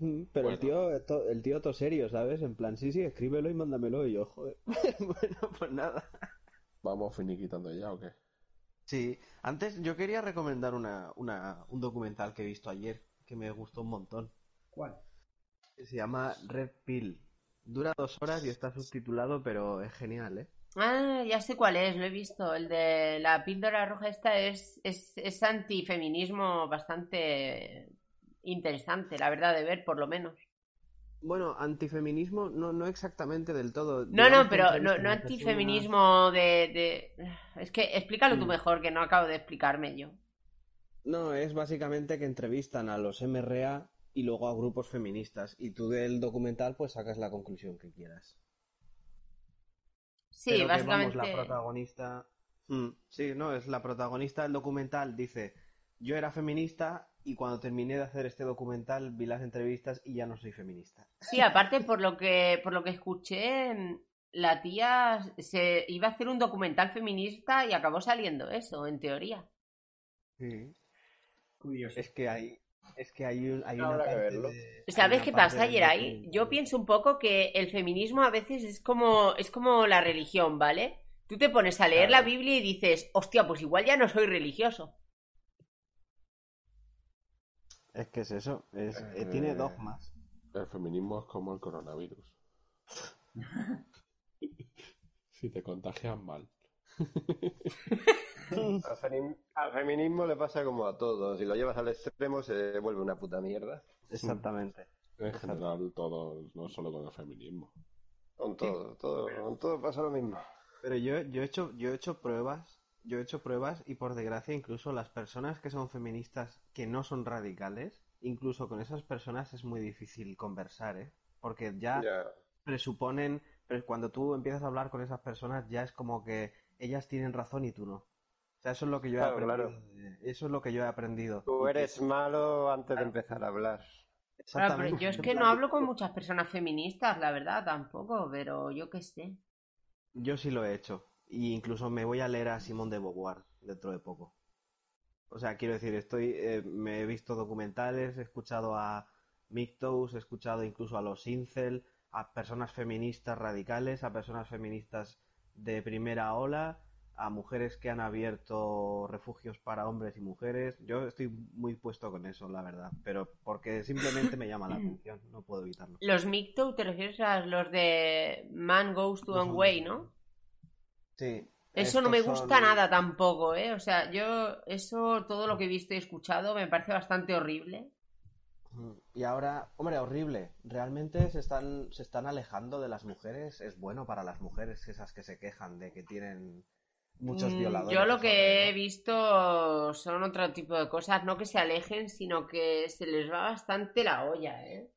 Mm, Pero el tío, to- el tío todo serio, ¿sabes? En plan, sí, sí, escríbelo y mándamelo. Y yo, joder. bueno, pues nada.
¿Vamos finiquitando ya o qué?
Sí, antes yo quería recomendar una, una, un documental que he visto ayer, que me gustó un montón.
¿Cuál?
Que Se llama Red Pill. Dura dos horas y está subtitulado, pero es genial, ¿eh?
Ah, ya sé cuál es, lo he visto. El de la píldora roja esta es, es, es antifeminismo bastante interesante, la verdad, de ver, por lo menos.
Bueno, antifeminismo no, no exactamente del todo.
No,
Digamos
no, pero no, no antifeminismo de, de... Es que explícalo tú
Mm.
mejor, que no acabo de explicarme yo.
No, es básicamente que entrevistan a los MRA y luego a grupos feministas. Y tú del documental pues sacas la conclusión que quieras.
Sí,
Pero que, vamos,
básicamente...
la protagonista... Mm, sí, no, es la protagonista del documental. Dice, yo era feminista y cuando terminé de hacer este documental vi las entrevistas y ya no soy feminista.
Sí, aparte por lo que por lo que escuché, la tía se iba a hacer un documental feminista y acabó saliendo eso, en teoría.
Sí.
Curioso.
Es que hay, es que hay, un- hay una
que
de- hay
¿Sabes
una
qué
parte
pasa,
del
Yeray? Yo pienso un poco que el feminismo a veces es como es como la religión, ¿vale? Tú te pones a leer
Claro.
la Biblia y dices, hostia, pues igual ya no soy religioso.
Es que es eso, es, eh,
Eh,
tiene dogmas.
El feminismo es como el coronavirus. si te contagias mal.
Al, femi- al feminismo le pasa como a todos. Si lo llevas al extremo se vuelve una puta mierda.
Exactamente.
En general, todo, no solo con el feminismo.
Con todo, todo, con todo pasa lo mismo.
Pero yo, yo he hecho, yo he hecho pruebas yo he hecho pruebas y por desgracia incluso las personas que son feministas que no son radicales, incluso con esas personas es muy difícil conversar, ¿eh? Porque ya
Ya.
presuponen, pero cuando tú empiezas a hablar con esas personas ya es como que ellas tienen razón y tú no. O sea, eso es lo que yo he aprendido.
claro.
Eso es lo que yo he aprendido.
Tú eres malo antes de empezar a hablar.
Claro, pero yo es que no hablo con muchas personas feministas, la verdad, tampoco, pero yo qué sé.
Yo sí lo he hecho. Y incluso me voy a leer a Simón de Beauvoir dentro de poco. O sea, quiero decir, estoy, eh, me he visto documentales, he escuchado a MGTOWs, he escuchado incluso a los incel, a personas feministas radicales, a personas feministas de primera ola, a mujeres que han abierto refugios para hombres y mujeres. Yo estoy muy puesto con eso, la verdad, pero porque simplemente me llama la atención, no puedo evitarlo.
Los MGTOW te refieres a los de Man Goes to One Way, ¿no?
Sí.
Eso no me gusta
son-
nada tampoco, ¿eh? O sea, yo, eso, todo lo que he visto y escuchado me parece bastante horrible.
Y ahora, hombre, horrible. Realmente se están, se están alejando de las mujeres. Es bueno para las mujeres esas que se quejan de que tienen muchos
Mm,
violadores.
Yo lo que he visto son otro tipo de cosas, no que se alejen, sino que se les va bastante la olla, ¿eh?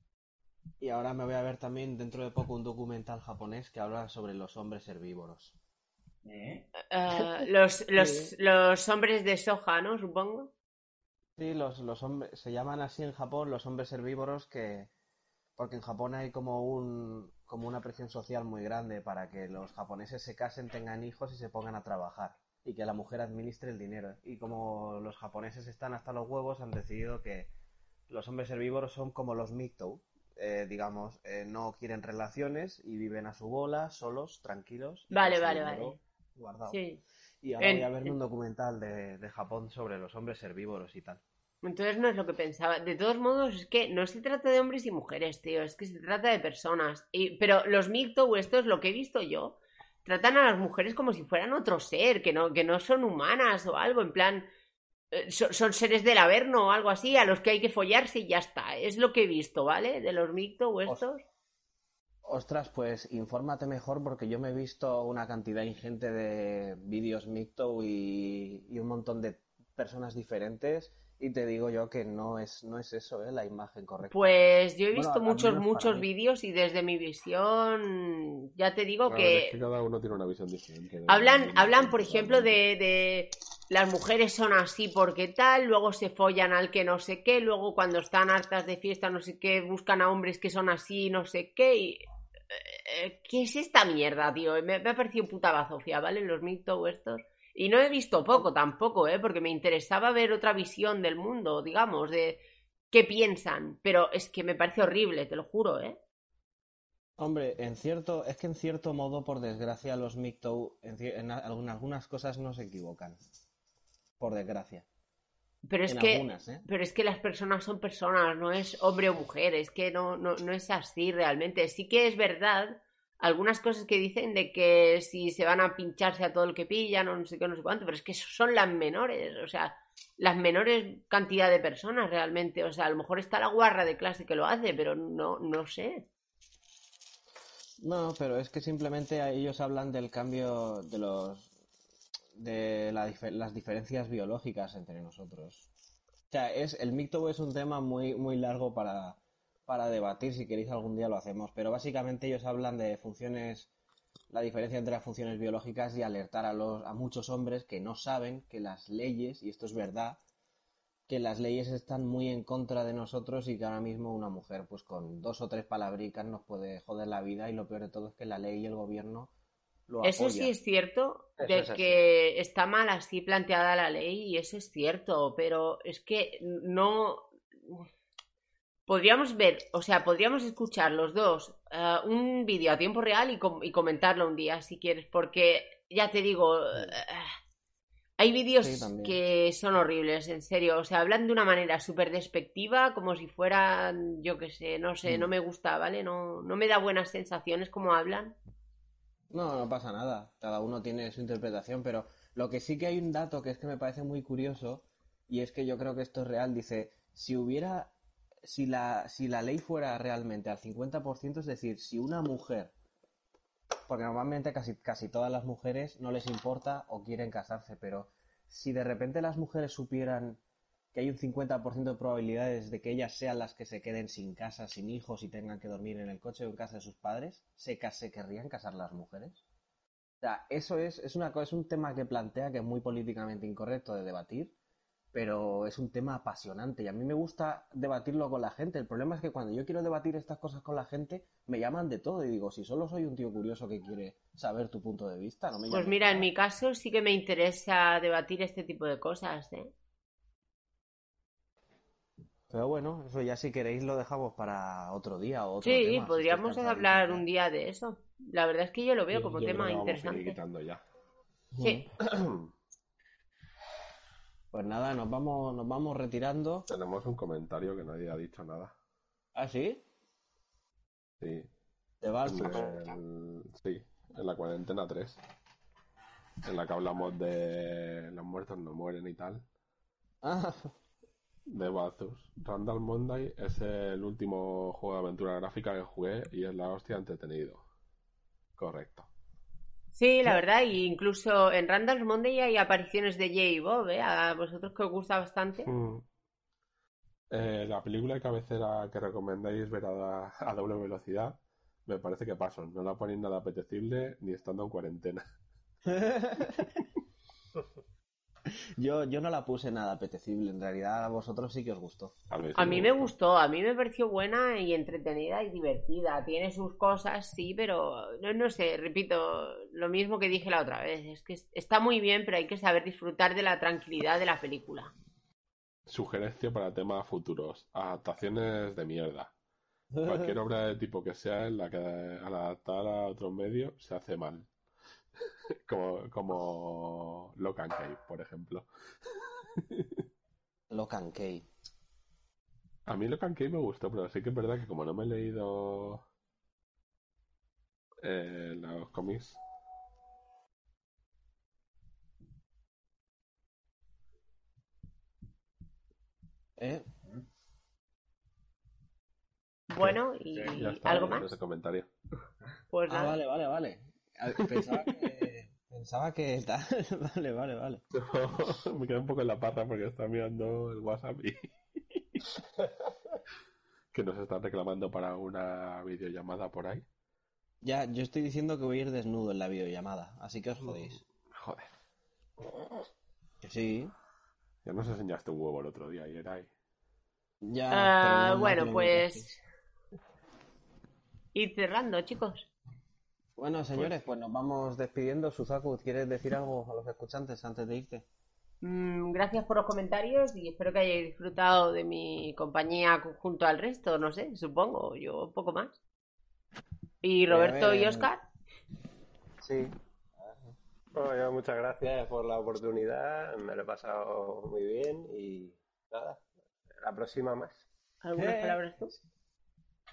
Y ahora me voy a ver también dentro de poco un documental japonés que habla sobre los hombres herbívoros.
¿Eh?
Eh, los, los, los hombres de soja, ¿no? Supongo.
Sí, los, los hombres, se llaman así en Japón los hombres herbívoros que, porque en Japón hay como un, como una presión social muy grande para que los japoneses se casen, tengan hijos y se pongan a trabajar y que la mujer administre el dinero. Y como los japoneses están hasta los huevos, han decidido que los hombres herbívoros son como los MGTOW, eh, digamos, eh, no quieren relaciones y viven a su bola, solos, tranquilos.
Vale, vale, vale.
guardado.
Sí.
Y ahora voy a verme un documental de, de Japón sobre los hombres herbívoros y tal.
Entonces no es lo que pensaba. De todos modos, es que no se trata de hombres y mujeres, tío. Es que se trata de personas. Y, pero los MGTOW, esto es lo que he visto yo. Tratan a las mujeres como si fueran otro ser, que no, que no son humanas o algo, en plan. eh, Son, son seres del averno o algo así, a los que hay que follarse y ya está. Es lo que he visto, ¿vale? De los MGTOW estos.
Ostras, pues infórmate mejor porque yo me he visto una cantidad ingente de vídeos micto y, y un montón de personas diferentes y te digo yo que no es, no es eso, ¿eh? La imagen correcta.
Pues yo he visto muchos, muchos vídeos y desde mi visión, ya te digo que
es que cada uno tiene una visión diferente.
Hablan,
de-
hablan, por ejemplo, de, de las mujeres son así porque tal, luego se follan al que no sé qué, luego cuando están hartas de fiesta no sé qué, buscan a hombres que son así no sé qué y... eh, ¿Qué es esta mierda, tío? Me, me ha parecido puta bazofia, ¿vale? Los mito estos. Y no he visto poco tampoco, ¿eh? Porque me interesaba ver otra visión del mundo, digamos, de qué piensan. Pero es que me parece horrible, te lo juro, ¿eh?
Hombre, en cierto, es que en cierto modo, por desgracia, los micto en, en algunas cosas no se equivocan. Por desgracia.
Pero es
En
que,
algunas, ¿eh?
pero es que las personas son personas, no es hombre o mujer, es que no, no, no es así realmente. Sí que es verdad algunas cosas que dicen de que si se van a pincharse a todo el que pillan no sé qué, no sé cuánto, pero es que son las menores, o sea, las menores cantidad de personas realmente. O sea, a lo mejor está la guarra de clase que lo hace, pero no, no sé.
No, pero es que simplemente ellos hablan del cambio de los de las diferencias biológicas entre nosotros. O sea, es el micto es un tema muy muy largo para para debatir, si queréis algún día lo hacemos, pero básicamente ellos hablan de funciones la diferencia entre las funciones biológicas y alertar a los a muchos hombres que no saben que las leyes, y esto es verdad, que las leyes están muy en contra de nosotros y que ahora mismo una mujer pues con dos o tres palabricas nos puede joder la vida y lo peor de todo es que la ley y el gobierno lo
Eso
apoya.
sí es cierto,
Eso
de
es así.
que está mal así planteada la ley y eso es cierto, pero es que no... Podríamos ver, o sea, podríamos escuchar los dos eh, un vídeo a tiempo real y, com- y comentarlo un día si quieres, porque ya te digo, eh, hay vídeos
Sí,
que son horribles, en serio, o sea, hablan de una manera súper despectiva, como si fueran, yo qué sé, no sé,
Mm.
no me gusta, ¿vale? No, no me da buenas sensaciones como hablan.
No, no pasa nada. Cada uno tiene su interpretación, pero lo que sí que hay un dato que es que me parece muy curioso y es que yo creo que esto es real. Dice, si hubiera, si la, si la ley fuera realmente al 50%, es decir, si una mujer porque normalmente casi, casi todas las mujeres no les importa o quieren casarse, pero si de repente las mujeres supieran que hay un 50% de probabilidades de que ellas sean las que se queden sin casa, sin hijos y tengan que dormir en el coche o en casa de sus padres, ¿se, querrían casar las mujeres? O sea, eso es, es, una, es un tema que plantea que es muy políticamente incorrecto de debatir, pero es un tema apasionante y a mí me gusta debatirlo con la gente. El problema es que cuando yo quiero debatir estas cosas con la gente, me llaman de todo y digo, si solo soy un tío curioso que quiere saber tu punto de vista, no me
Pues mira, en
nada".
mi caso sí que me interesa debatir este tipo de cosas, ¿eh?
Pero bueno, eso ya si queréis lo dejamos para otro día o otro
Sí,
tema,
podríamos hablar un día de eso. La verdad es que yo lo veo
Yo-
como
yo creo
tema
que vamos a ir
interesante.
quitando ya.
Sí.
Pues nada, nos vamos, nos vamos retirando.
Tenemos un comentario que nadie ha dicho nada.
¿Ah, sí?
Sí.
De
el- sí, en la cuarentena 3. En la que hablamos de los muertos no mueren y tal.
Ah,
De Balthus. Randall Monday es el último juego de aventura gráfica que jugué y es la hostia entretenido. Correcto.
Sí, la verdad, y incluso en Randall's Monday hay apariciones de Jay y Bob, ¿eh? A vosotros que os gusta bastante.
Mm. Eh, la película de cabecera que recomendáis ver a, a doble velocidad, me parece que paso. No la ponéis nada apetecible ni estando en cuarentena.
yo, yo no la puse nada apetecible, en realidad a vosotros sí que os gustó.
A mí, sí
A mí me gustó, a mí me pareció buena y entretenida y divertida. Tiene sus cosas, sí, pero no, no sé, repito, lo mismo que dije la otra vez. Es que es- está muy bien, pero hay que saber disfrutar de la tranquilidad de la película.
Sugerencia para temas futuros. Adaptaciones de mierda. Cualquier obra de tipo que sea en la que al adaptar a otros medios se hace mal. Como, como Lock and Key, por ejemplo.
Locan Key.
A mí Lock and Key me gustó, pero sí que es verdad que como no me he leído eh, los cómics,
¿Eh?
Bueno, y
ya está,
algo
ese
más.
comentario.
Pues
Ah,
nada.
vale, vale, vale. A- Pensaba que... Pensaba que tal. Vale, vale, vale.
me quedé un poco en la parra porque está mirando el WhatsApp y que nos están reclamando para una videollamada por ahí.
Ya, yo estoy diciendo que voy a ir desnudo en la videollamada, así que os jodéis.
Joder.
Que sí.
Ya nos enseñaste un huevo el otro día y era ahí.
Ya.
Ah, bueno, pues. Ir cerrando, chicos.
Bueno, señores, pues nos vamos despidiendo. Suzaku, ¿quieres decir algo a los escuchantes antes de irte?
Mm, gracias por los comentarios y espero que hayáis disfrutado de mi compañía junto al resto, no sé, supongo, yo un poco más. ¿Y Roberto y. Oscar?
Sí.
Bueno, yo muchas gracias por la oportunidad, me lo he pasado muy bien y nada, la próxima más.
¿Algunas
¿Qué?
palabras tú?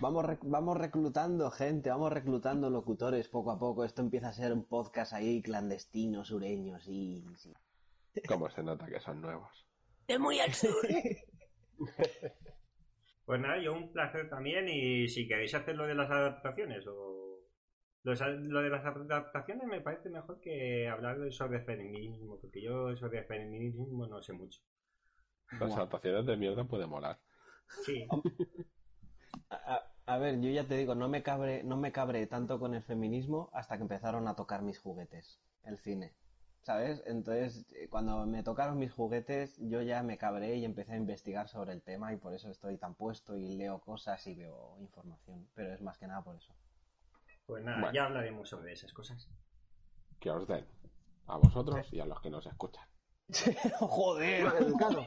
Vamos, rec- vamos reclutando gente, vamos reclutando locutores poco a poco. Esto empieza a ser un podcast ahí clandestino, sureño, sí, sí.
¿Cómo se nota que son nuevos?
De muy al sur.
Pues nada, yo un placer también y si queréis hacer lo de las adaptaciones o lo de- lo de las adaptaciones me parece mejor que hablar de- sobre feminismo, porque yo sobre feminismo no sé mucho.
Las adaptaciones de mierda pueden molar.
Sí.
A, ver, yo ya te digo, no me cabre, no me cabré tanto con el feminismo hasta que empezaron a tocar mis juguetes, el cine. ¿Sabes? Entonces, eh, cuando me tocaron mis juguetes, yo ya me cabré y empecé a investigar sobre el tema y por eso estoy tan puesto y leo cosas y veo información. Pero es más que nada por eso.
Pues nada,
Bueno.
ya hablaremos sobre esas cosas.
Que os den. A vosotros y a los que nos escuchan.
¡Joder! educado.